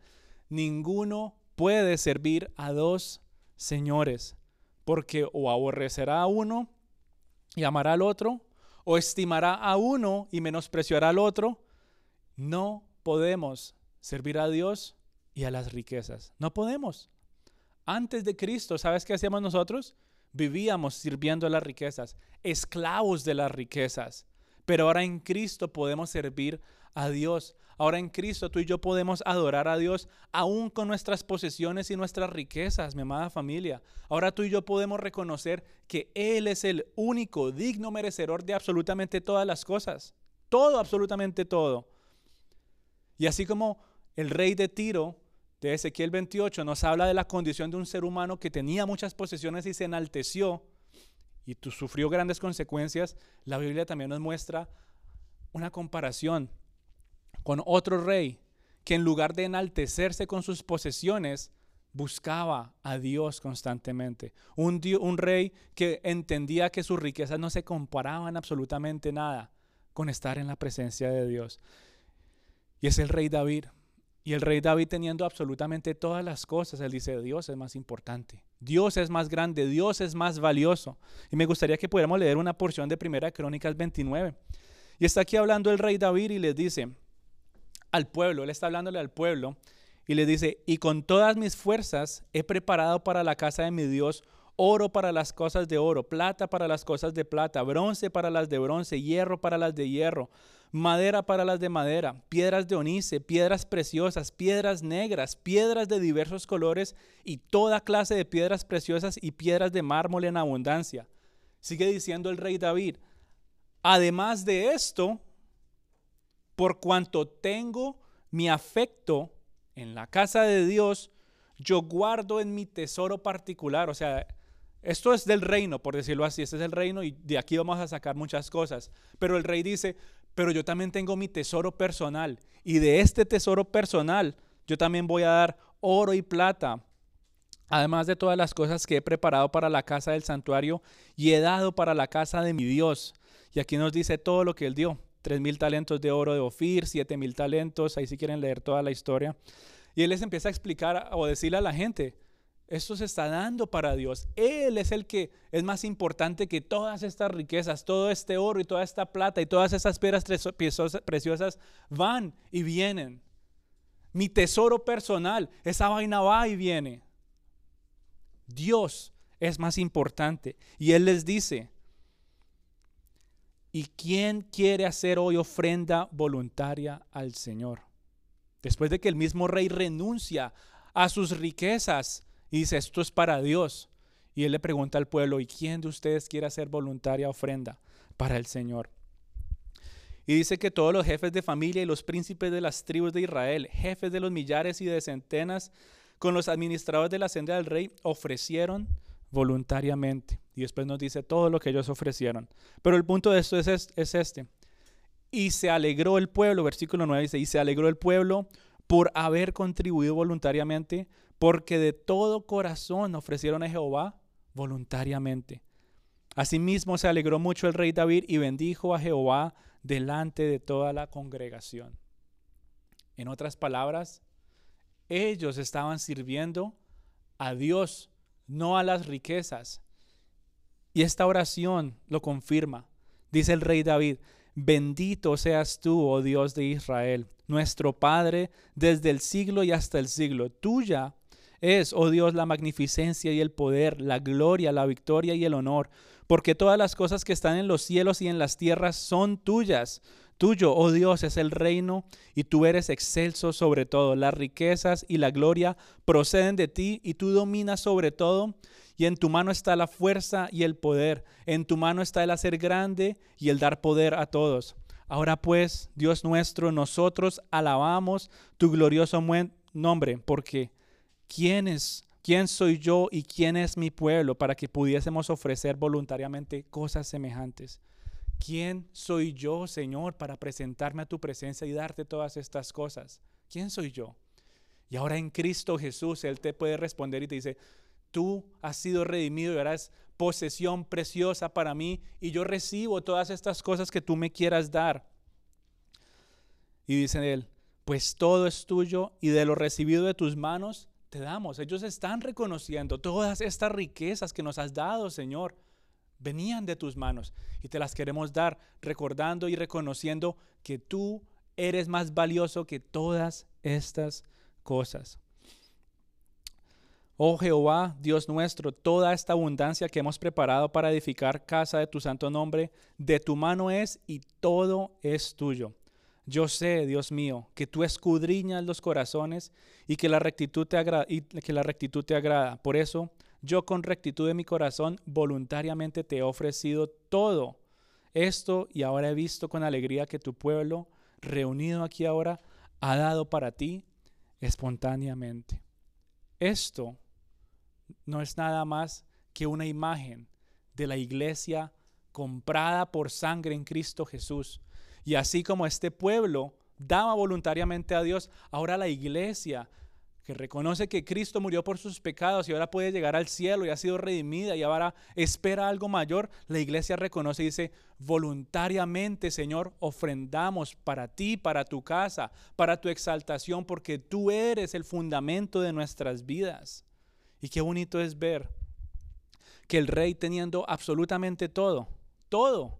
Ninguno puede servir a dos señores, porque o aborrecerá a uno y amará al otro, o estimará a uno y menospreciará al otro. No podemos servir a Dios y a las riquezas. No podemos. Antes de Cristo, ¿sabes qué hacíamos nosotros? Vivíamos sirviendo a las riquezas, esclavos de las riquezas. Pero ahora en Cristo podemos servir a Dios. Ahora en Cristo tú y yo podemos adorar a Dios aún con nuestras posesiones y nuestras riquezas, mi amada familia. Ahora tú y yo podemos reconocer que Él es el único digno merecedor de absolutamente todas las cosas. Todo, absolutamente todo. Y así como el rey de Tiro de Ezequiel 28 nos habla de la condición de un ser humano que tenía muchas posesiones y se enalteció y sufrió grandes consecuencias, la Biblia también nos muestra una comparación con otro rey que en lugar de enaltecerse con sus posesiones, buscaba a Dios constantemente. Un, rey que entendía que sus riquezas no se comparaban absolutamente nada con estar en la presencia de Dios. Y es el rey David. Y el rey David teniendo absolutamente todas las cosas, él dice, Dios es más importante, Dios es más grande, Dios es más valioso. Y me gustaría que pudiéramos leer una porción de Primera Crónicas 29. Y está aquí hablando el rey David y les dice, al pueblo, él está hablándole al pueblo y le dice, y con todas mis fuerzas he preparado para la casa de mi Dios oro para las cosas de oro, plata para las cosas de plata, bronce para las de bronce, hierro para las de hierro, madera para las de madera, piedras de onice, piedras preciosas, piedras negras, piedras de diversos colores y toda clase de piedras preciosas y piedras de mármol en abundancia. Sigue diciendo el rey David, además de esto, por cuanto tengo mi afecto en la casa de Dios, yo guardo en mi tesoro particular. O sea, esto es del reino, por decirlo así, este es el reino y de aquí vamos a sacar muchas cosas. Pero el rey dice, pero yo también tengo mi tesoro personal y de este tesoro personal yo también voy a dar oro y plata, además de todas las cosas que he preparado para la casa del santuario y he dado para la casa de mi Dios. Y aquí nos dice todo lo que él dio tres mil talentos de oro de Ofir, siete mil talentos, ahí si quieren leer toda la historia. Y él les empieza a explicar o decirle a la gente, esto se está dando para Dios. Él es el que es más importante que todas estas riquezas, todo este oro y toda esta plata y todas esas piedras preciosas van y vienen. Mi tesoro personal, esa vaina va y viene. Dios es más importante. Y Él les dice, ¿Y quién quiere hacer hoy ofrenda voluntaria al Señor? Después de que el mismo rey renuncia a sus riquezas y dice, esto es para Dios. Y él le pregunta al pueblo, ¿y quién de ustedes quiere hacer voluntaria ofrenda para el Señor? Y dice que todos los jefes de familia y los príncipes de las tribus de Israel, jefes de los millares y de centenas, con los administradores de la senda del rey, ofrecieron voluntariamente. Y después nos dice todo lo que ellos ofrecieron. Pero el punto de esto es, es este. Y se alegró el pueblo, versículo 9 dice, y se alegró el pueblo por haber contribuido voluntariamente, porque de todo corazón ofrecieron a Jehová voluntariamente. Asimismo se alegró mucho el rey David y bendijo a Jehová delante de toda la congregación. En otras palabras, ellos estaban sirviendo a Dios no a las riquezas. Y esta oración lo confirma. Dice el rey David, bendito seas tú, oh Dios de Israel, nuestro Padre, desde el siglo y hasta el siglo. Tuya es, oh Dios, la magnificencia y el poder, la gloria, la victoria y el honor, porque todas las cosas que están en los cielos y en las tierras son tuyas. Tuyo, oh Dios, es el reino y tú eres excelso sobre todo. Las riquezas y la gloria proceden de ti y tú dominas sobre todo. Y en tu mano está la fuerza y el poder. En tu mano está el hacer grande y el dar poder a todos. Ahora pues, Dios nuestro, nosotros alabamos tu glorioso nombre, porque ¿quién es, quién soy yo y quién es mi pueblo para que pudiésemos ofrecer voluntariamente cosas semejantes? ¿Quién soy yo, Señor, para presentarme a tu presencia y darte todas estas cosas? ¿Quién soy yo? Y ahora en Cristo Jesús, Él te puede responder y te dice, tú has sido redimido y eres posesión preciosa para mí y yo recibo todas estas cosas que tú me quieras dar. Y dice Él, pues todo es tuyo y de lo recibido de tus manos te damos. Ellos están reconociendo todas estas riquezas que nos has dado, Señor. Venían de tus manos y te las queremos dar, recordando y reconociendo que tú eres más valioso que todas estas cosas. Oh Jehová, Dios nuestro, toda esta abundancia que hemos preparado para edificar casa de tu santo nombre, de tu mano es y todo es tuyo. Yo sé, Dios mío, que tú escudriñas los corazones y que la rectitud te y que la rectitud te agrada. Por eso, yo con rectitud de mi corazón voluntariamente te he ofrecido todo esto y ahora he visto con alegría que tu pueblo, reunido aquí ahora, ha dado para ti espontáneamente. Esto no es nada más que una imagen de la iglesia comprada por sangre en Cristo Jesús. Y así como este pueblo daba voluntariamente a Dios, ahora la iglesia que reconoce que Cristo murió por sus pecados y ahora puede llegar al cielo y ha sido redimida y ahora espera algo mayor, la iglesia reconoce y dice, voluntariamente Señor, ofrendamos para ti, para tu casa, para tu exaltación, porque tú eres el fundamento de nuestras vidas. Y qué bonito es ver que el rey teniendo absolutamente todo, todo,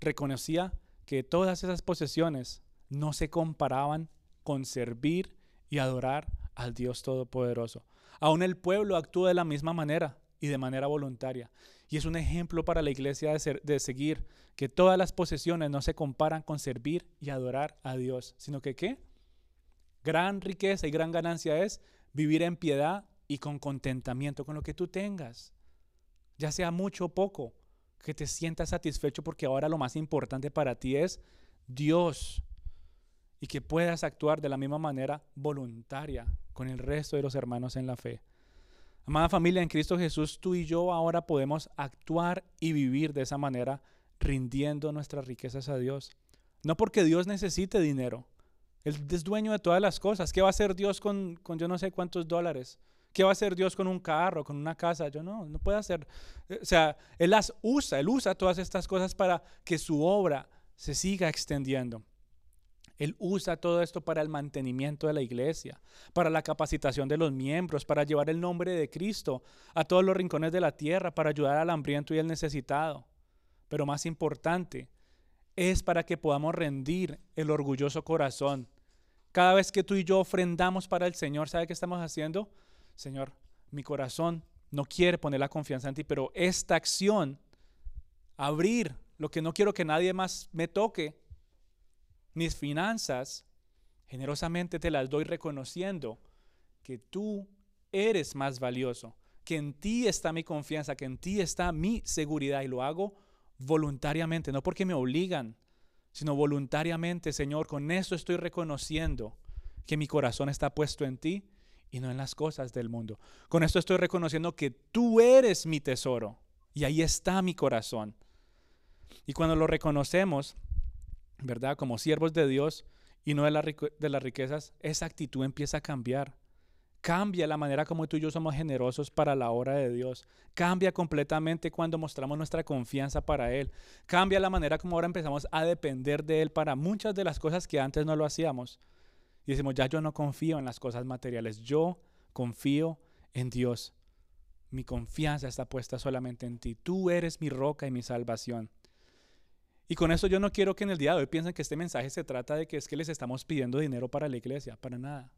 reconocía que todas esas posesiones no se comparaban con servir y adorar al Dios Todopoderoso. Aún el pueblo actúa de la misma manera y de manera voluntaria. Y es un ejemplo para la iglesia de, de, seguir, que todas las posesiones no se comparan con servir y adorar a Dios, sino que qué? Gran riqueza y gran ganancia es vivir en piedad y con contentamiento con lo que tú tengas, ya sea mucho o poco, que te sientas satisfecho porque ahora lo más importante para ti es Dios y que puedas actuar de la misma manera voluntaria con el resto de los hermanos en la fe. Amada familia, en Cristo Jesús, tú y yo ahora podemos actuar y vivir de esa manera, rindiendo nuestras riquezas a Dios. No porque Dios necesite dinero. Él es dueño de todas las cosas. ¿Qué va a hacer Dios con, con yo no sé cuántos dólares? ¿Qué va a hacer Dios con un carro, con una casa? Yo no, no puede hacer. O sea, Él las usa, Él usa todas estas cosas para que su obra se siga extendiendo. Él usa todo esto para el mantenimiento de la iglesia, para la capacitación de los miembros, para llevar el nombre de Cristo a todos los rincones de la tierra, para ayudar al hambriento y al necesitado. Pero más importante, es para que podamos rendir el orgulloso corazón. Cada vez que tú y yo ofrendamos para el Señor, ¿sabe qué estamos haciendo? Señor, mi corazón no quiere poner la confianza en ti, pero esta acción, abrir lo que no quiero que nadie más me toque, mis finanzas, generosamente te las doy reconociendo que tú eres más valioso, que en ti está mi confianza, que en ti está mi seguridad y lo hago voluntariamente, no porque me obligan, sino voluntariamente, Señor, con eso estoy reconociendo que mi corazón está puesto en ti y no en las cosas del mundo. Con esto estoy reconociendo que tú eres mi tesoro y ahí está mi corazón. Y cuando lo reconocemos, ¿verdad? Como siervos de Dios y no de, las riquezas, esa actitud empieza a cambiar. Cambia la manera como tú y yo somos generosos para la obra de Dios. Cambia completamente cuando mostramos nuestra confianza para Él. Cambia la manera como ahora empezamos a depender de Él para muchas de las cosas que antes no lo hacíamos. Y decimos, ya yo no confío en las cosas materiales, yo confío en Dios. Mi confianza está puesta solamente en ti. Tú eres mi roca y mi salvación. Y con eso yo no quiero que en el día de hoy piensen que este mensaje se trata de que es que les estamos pidiendo dinero para la iglesia, para nada.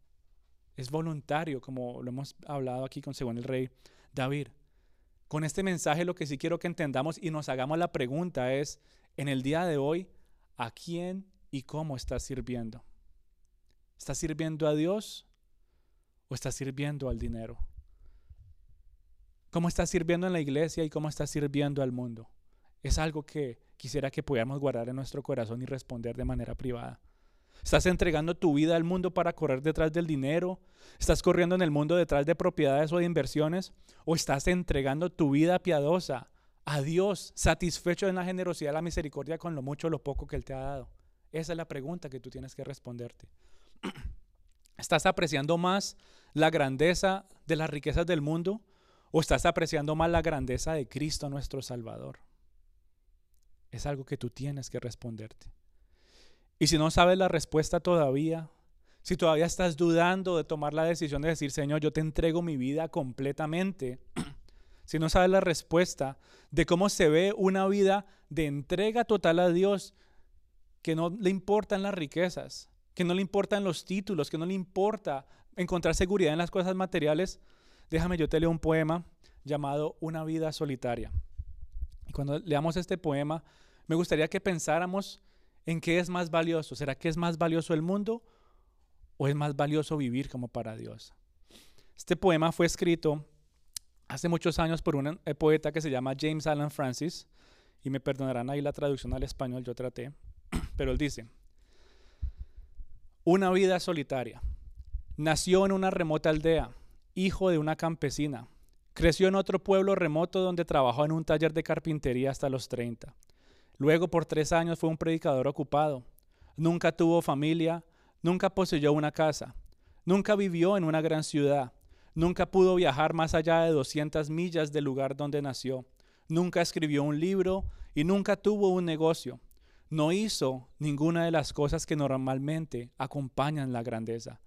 Es voluntario, como lo hemos hablado aquí con según el rey David. Con este mensaje lo que sí quiero que entendamos y nos hagamos la pregunta es, en el día de hoy, ¿a quién y cómo estás sirviendo? ¿Estás sirviendo a Dios o estás sirviendo al dinero? ¿Cómo estás sirviendo en la iglesia y cómo estás sirviendo al mundo? Es algo que quisiera que pudiéramos guardar en nuestro corazón y responder de manera privada. ¿Estás entregando tu vida al mundo para correr detrás del dinero? ¿Estás corriendo en el mundo detrás de propiedades o de inversiones? ¿O estás entregando tu vida piadosa a Dios, satisfecho en la generosidad la misericordia con lo mucho o lo poco que Él te ha dado? Esa es la pregunta que tú tienes que responderte. ¿Estás apreciando más la grandeza de las riquezas del mundo o estás apreciando más la grandeza de Cristo nuestro Salvador? Es algo que tú tienes que responderte. Y si no sabes la respuesta todavía, si todavía estás dudando de tomar la decisión de decir, Señor, yo te entrego mi vida completamente, si no sabes la respuesta de cómo se ve una vida de entrega total a Dios, que no le importan las riquezas, que no le importan los títulos, que no le importa encontrar seguridad en las cosas materiales, déjame yo te leo un poema llamado Una vida solitaria. Y cuando leamos este poema, me gustaría que pensáramos en qué es más valioso. ¿Será que es más valioso el mundo o es más valioso vivir como para Dios? Este poema fue escrito hace muchos años por un eh, poeta que se llama James Allen Francis, y me perdonarán ahí la traducción al español, yo traté, pero él dice, una vida solitaria. Nació en una remota aldea, hijo de una campesina. Creció en otro pueblo remoto donde trabajó en un taller de carpintería hasta los 30. Luego por tres años fue un predicador ocupado. Nunca tuvo familia, nunca poseyó una casa, nunca vivió en una gran ciudad, nunca pudo viajar más allá de 200 millas del lugar donde nació, nunca escribió un libro y nunca tuvo un negocio no hizo ninguna de las cosas que normalmente acompañan la grandeza.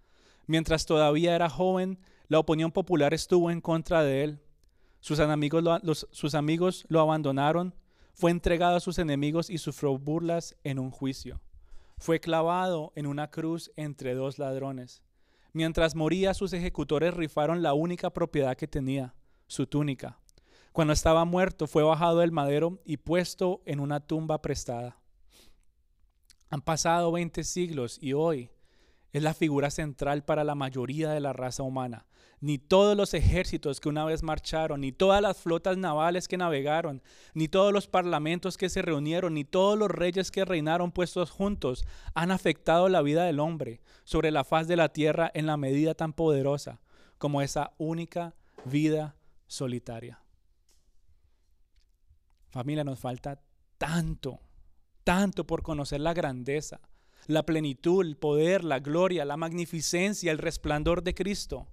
Mientras todavía era joven, la opinión popular estuvo en contra de él. Sus amigos lo, sus amigos lo abandonaron, fue entregado a sus enemigos y sufrió burlas en un juicio. Fue clavado en una cruz entre dos ladrones. Mientras moría, sus ejecutores rifaron la única propiedad que tenía, su túnica. Cuando estaba muerto, fue bajado del madero y puesto en una tumba prestada. Han pasado 20 siglos y hoy es la figura central para la mayoría de la raza humana. Ni todos los ejércitos que una vez marcharon, ni todas las flotas navales que navegaron, ni todos los parlamentos que se reunieron, ni todos los reyes que reinaron puestos juntos han afectado la vida del hombre sobre la faz de la tierra en la medida tan poderosa como esa única vida solitaria. Familia, nos falta tanto tanto por conocer la grandeza, la plenitud, el poder, la gloria, la magnificencia, el resplandor de Cristo.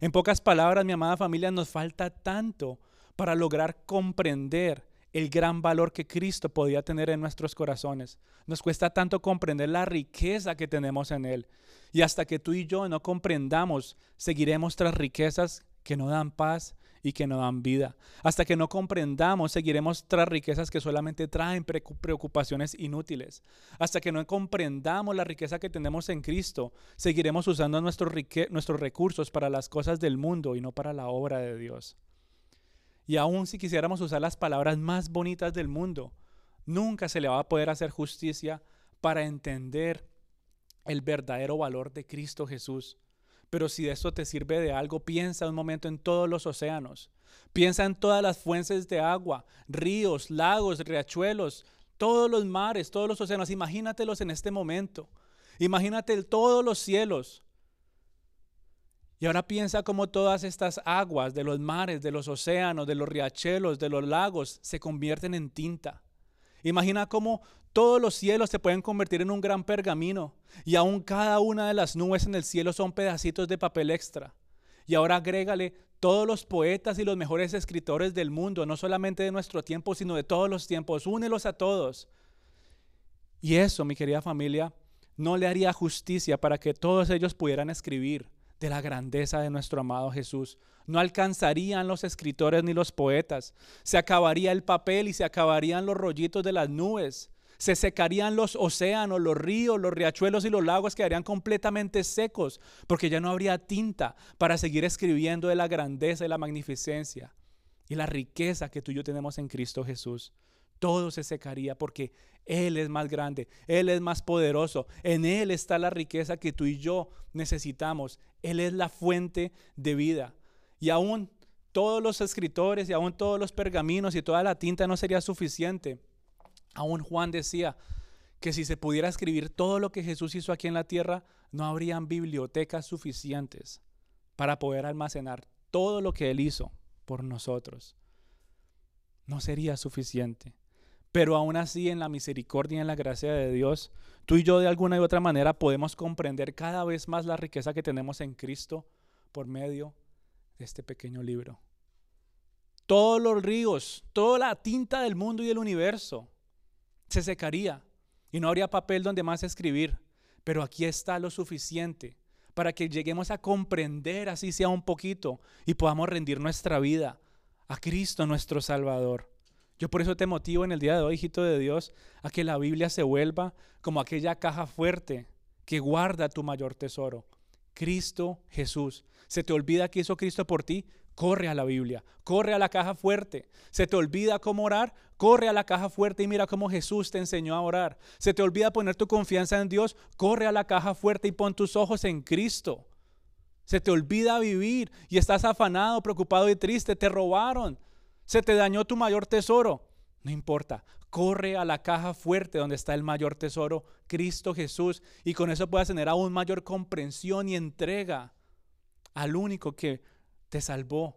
En pocas palabras, mi amada familia, nos falta tanto para lograr comprender el gran valor que Cristo podía tener en nuestros corazones. Nos cuesta tanto comprender la riqueza que tenemos en Él. Y hasta que tú y yo no comprendamos, seguiremos tras riquezas que no dan paz, y que no dan vida. Hasta que no comprendamos, seguiremos tras riquezas que solamente traen preocupaciones inútiles. Hasta que no comprendamos la riqueza que tenemos en Cristo, seguiremos usando nuestros, nuestros recursos para las cosas del mundo y no para la obra de Dios. Y aun si quisiéramos usar las palabras más bonitas del mundo, nunca se le va a poder hacer justicia para entender el verdadero valor de Cristo Jesús. Pero si esto te sirve de algo, piensa un momento en todos los océanos. Piensa en todas las fuentes de agua, ríos, lagos, riachuelos, todos los mares, todos los océanos. Imagínatelos en este momento. Imagínate todos los cielos. Y ahora piensa cómo todas estas aguas de los mares, de los océanos, de los riachuelos, de los lagos se convierten en tinta. Imagina cómo todos los cielos se pueden convertir en un gran pergamino y aún cada una de las nubes en el cielo son pedacitos de papel extra. Y ahora agrégale todos los poetas y los mejores escritores del mundo, no solamente de nuestro tiempo, sino de todos los tiempos. Únelos a todos. Y eso, mi querida familia, no le haría justicia para que todos ellos pudieran escribir de la grandeza de nuestro amado Jesús. No alcanzarían los escritores ni los poetas. Se acabaría el papel y se acabarían los rollitos de las nubes. Se secarían los océanos, los ríos, los riachuelos y los lagos quedarían completamente secos porque ya no habría tinta para seguir escribiendo de la grandeza y la magnificencia y la riqueza que tú y yo tenemos en Cristo Jesús todo se secaría porque Él es más grande, Él es más poderoso, en Él está la riqueza que tú y yo necesitamos, Él es la fuente de vida. Y aún todos los escritores y aún todos los pergaminos y toda la tinta no sería suficiente. Aún Juan decía que si se pudiera escribir todo lo que Jesús hizo aquí en la tierra, no habrían bibliotecas suficientes para poder almacenar todo lo que Él hizo por nosotros. No sería suficiente. Pero aún así, en la misericordia y en la gracia de Dios, tú y yo de alguna y otra manera podemos comprender cada vez más la riqueza que tenemos en Cristo por medio de este pequeño libro. Todos los ríos, toda la tinta del mundo y del universo se secaría y no habría papel donde más escribir. Pero aquí está lo suficiente para que lleguemos a comprender, así sea un poquito, y podamos rendir nuestra vida a Cristo nuestro Salvador. Yo por eso te motivo en el día de hoy, hijito de Dios, a que la Biblia se vuelva como aquella caja fuerte que guarda tu mayor tesoro, Cristo Jesús. ¿Se te olvida que hizo Cristo por ti? Corre a la Biblia, corre a la caja fuerte. ¿Se te olvida cómo orar? Corre a la caja fuerte y mira cómo Jesús te enseñó a orar. ¿Se te olvida poner tu confianza en Dios? Corre a la caja fuerte y pon tus ojos en Cristo. Se te olvida vivir y estás afanado, preocupado y triste. Te robaron. Se te dañó tu mayor tesoro. No importa, corre a la caja fuerte donde está el mayor tesoro, Cristo Jesús, y con eso puedas tener aún mayor comprensión y entrega al único que te salvó.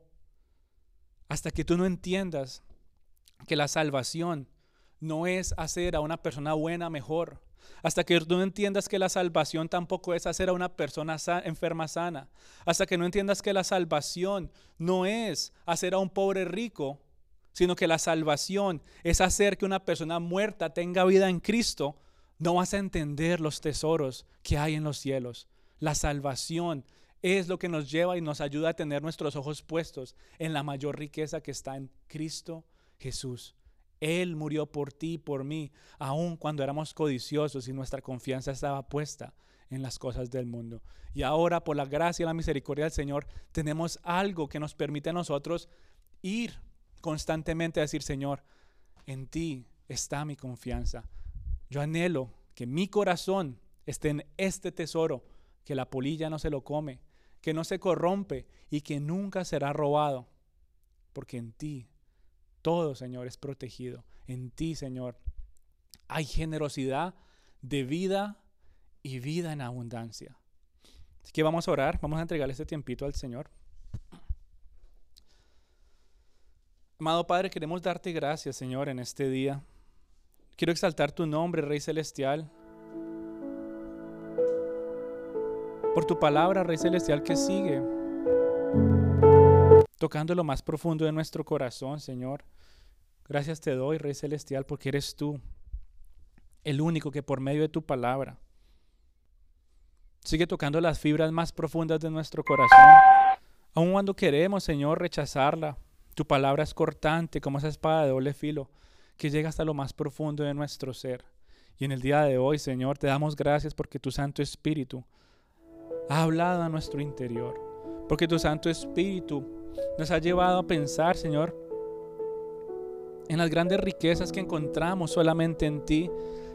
Hasta que tú no entiendas que la salvación no es hacer a una persona buena mejor. Hasta que tú no entiendas que la salvación tampoco es hacer a una persona enferma sana. Hasta que no entiendas que la salvación no es hacer a un pobre rico, sino que la salvación es hacer que una persona muerta tenga vida en Cristo, no vas a entender los tesoros que hay en los cielos. La salvación es lo que nos lleva y nos ayuda a tener nuestros ojos puestos en la mayor riqueza que está en Cristo Jesús. Él murió por ti y por mí, aun cuando éramos codiciosos y nuestra confianza estaba puesta en las cosas del mundo. Y ahora, por la gracia y la misericordia del Señor, tenemos algo que nos permite a nosotros ir constantemente a decir, Señor, en ti está mi confianza. Yo anhelo que mi corazón esté en este tesoro, que la polilla no se lo come, que no se corrompe y que nunca será robado. Porque en ti todo, Señor, es protegido. En ti, Señor, hay generosidad de vida y vida en abundancia. Así que vamos a orar, vamos a entregarle este tiempito al Señor. Amado Padre, queremos darte gracias, Señor, en este día. Quiero exaltar tu nombre, Rey Celestial. Por tu palabra, Rey Celestial, que sigue tocando lo más profundo de nuestro corazón, Señor. Gracias te doy, Rey Celestial, porque eres tú, el único que por medio de tu palabra sigue tocando las fibras más profundas de nuestro corazón. Aun cuando queremos, Señor, rechazarla, tu palabra es cortante como esa espada de doble filo que llega hasta lo más profundo de nuestro ser. Y en el día de hoy, Señor, te damos gracias porque tu Santo Espíritu ha hablado a nuestro interior. Porque tu Santo Espíritu nos ha llevado a pensar, Señor, en las grandes riquezas que encontramos solamente en ti.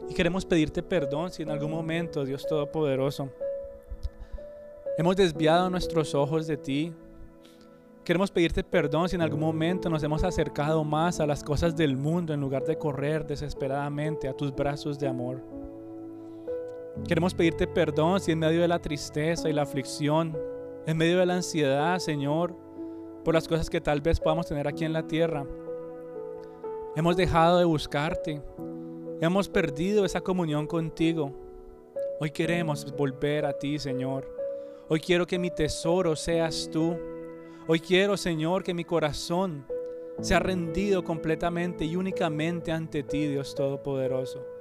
Y queremos pedirte perdón si en algún momento, Dios Todopoderoso, hemos desviado nuestros ojos de ti. Queremos pedirte perdón si en algún momento nos hemos acercado más a las cosas del mundo en lugar de correr desesperadamente a tus brazos de amor. Queremos pedirte perdón si en medio de la tristeza y la aflicción, en medio de la ansiedad, Señor, por las cosas que tal vez podamos tener aquí en la tierra, hemos dejado de buscarte, hemos perdido esa comunión contigo. Hoy queremos volver a ti, Señor. Hoy quiero que mi tesoro seas tú. Hoy quiero, Señor, que mi corazón sea rendido completamente y únicamente ante ti, Dios Todopoderoso.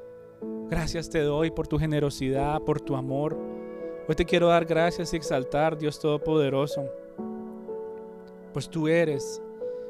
Gracias te doy por tu generosidad, por tu amor. Hoy te quiero dar gracias y exaltar, Dios Todopoderoso, pues tú eres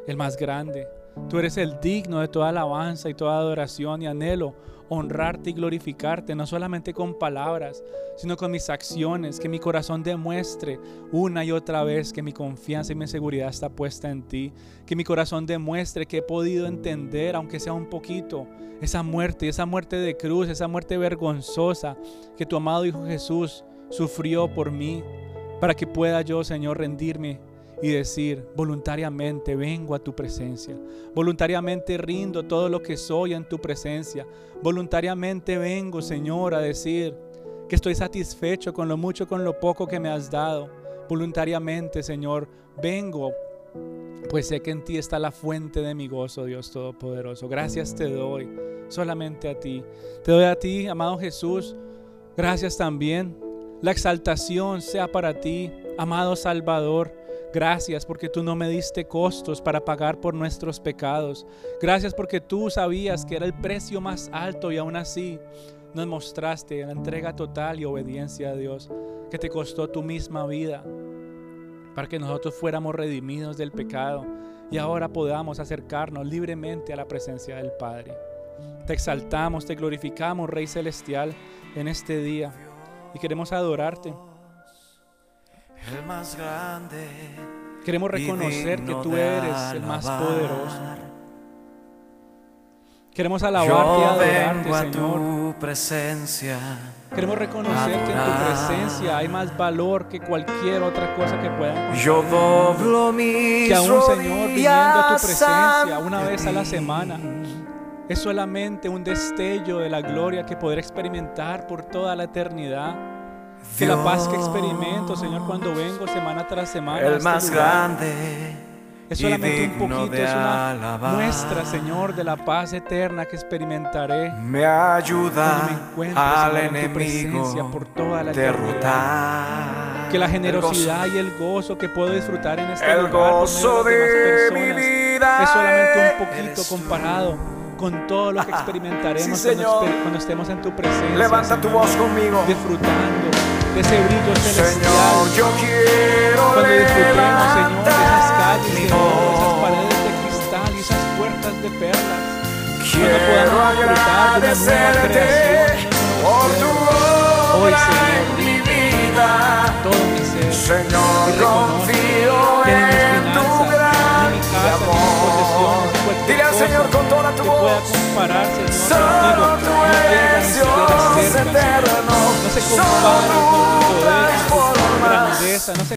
el más grande. Tú eres el digno de toda alabanza y toda adoración y anhelo honrarte y glorificarte, no solamente con palabras, sino con mis acciones, que mi corazón demuestre una y otra vez que mi confianza y mi seguridad está puesta en ti, que mi corazón demuestre que he podido entender, aunque sea un poquito, esa muerte, esa muerte de cruz, esa muerte vergonzosa que tu amado Hijo Jesús sufrió por mí, para que pueda yo, Señor, rendirme y decir, voluntariamente vengo a tu presencia, voluntariamente rindo todo lo que soy en tu presencia, voluntariamente vengo, Señor, a decir que estoy satisfecho con lo mucho, con lo poco que me has dado. Voluntariamente, Señor, vengo, pues sé que en ti está la fuente de mi gozo, Dios Todopoderoso. Gracias te doy, solamente a ti. Te doy a ti, amado Jesús. Gracias también. La exaltación sea para ti, amado Salvador. Gracias porque tú no me diste costos para pagar por nuestros pecados. Gracias porque tú sabías que era el precio más alto y aún así nos mostraste la entrega total y obediencia a Dios que te costó tu misma vida para que nosotros fuéramos redimidos del pecado y ahora podamos acercarnos libremente a la presencia del Padre. Te exaltamos, te glorificamos, Rey Celestial, en este día y queremos adorarte. El más grande. Queremos reconocer que tú eres el más poderoso. Queremos alabarte y adorarte, a Señor. tu presencia. Queremos reconocer que en tu presencia hay más valor que cualquier otra cosa que pueda. Yo doblo mis Que aún, Señor, viniendo a tu presencia una vez a la semana, es solamente un destello de la gloria que poder experimentar por toda la eternidad. Que la paz que experimento, Señor, cuando vengo semana tras semana. a El este más lugar, grande. Es solamente un poquito, de es una alabar. muestra, Señor, de la paz eterna que experimentaré Me ayuda me al Señor, en enemigo por toda la derrotar. Que la El generosidad gozo- y el gozo que puedo disfrutar en este El lugar gozo de de mi personas vida es solamente un poquito comparado con todo lo que experimentaremos Sí, cuando, cuando estemos en tu presencia. Levanta tu voz conmigo. Disfrutando de ese brillo celestial. Señor, yo quiero Cuando disfrutemos, Señor, de esas calles, Señor, esas paredes de cristal y esas puertas de perlas. Cuando podamos disfrutar de una nueva creación, de por tu. Hoy, Señor, en mi vida. todo mi ser. Señor, que pueda compararse, Señor, contigo. No llega ni siquiera cerca, Señor. No se compara tú con tu poder, con tu grandeza, no se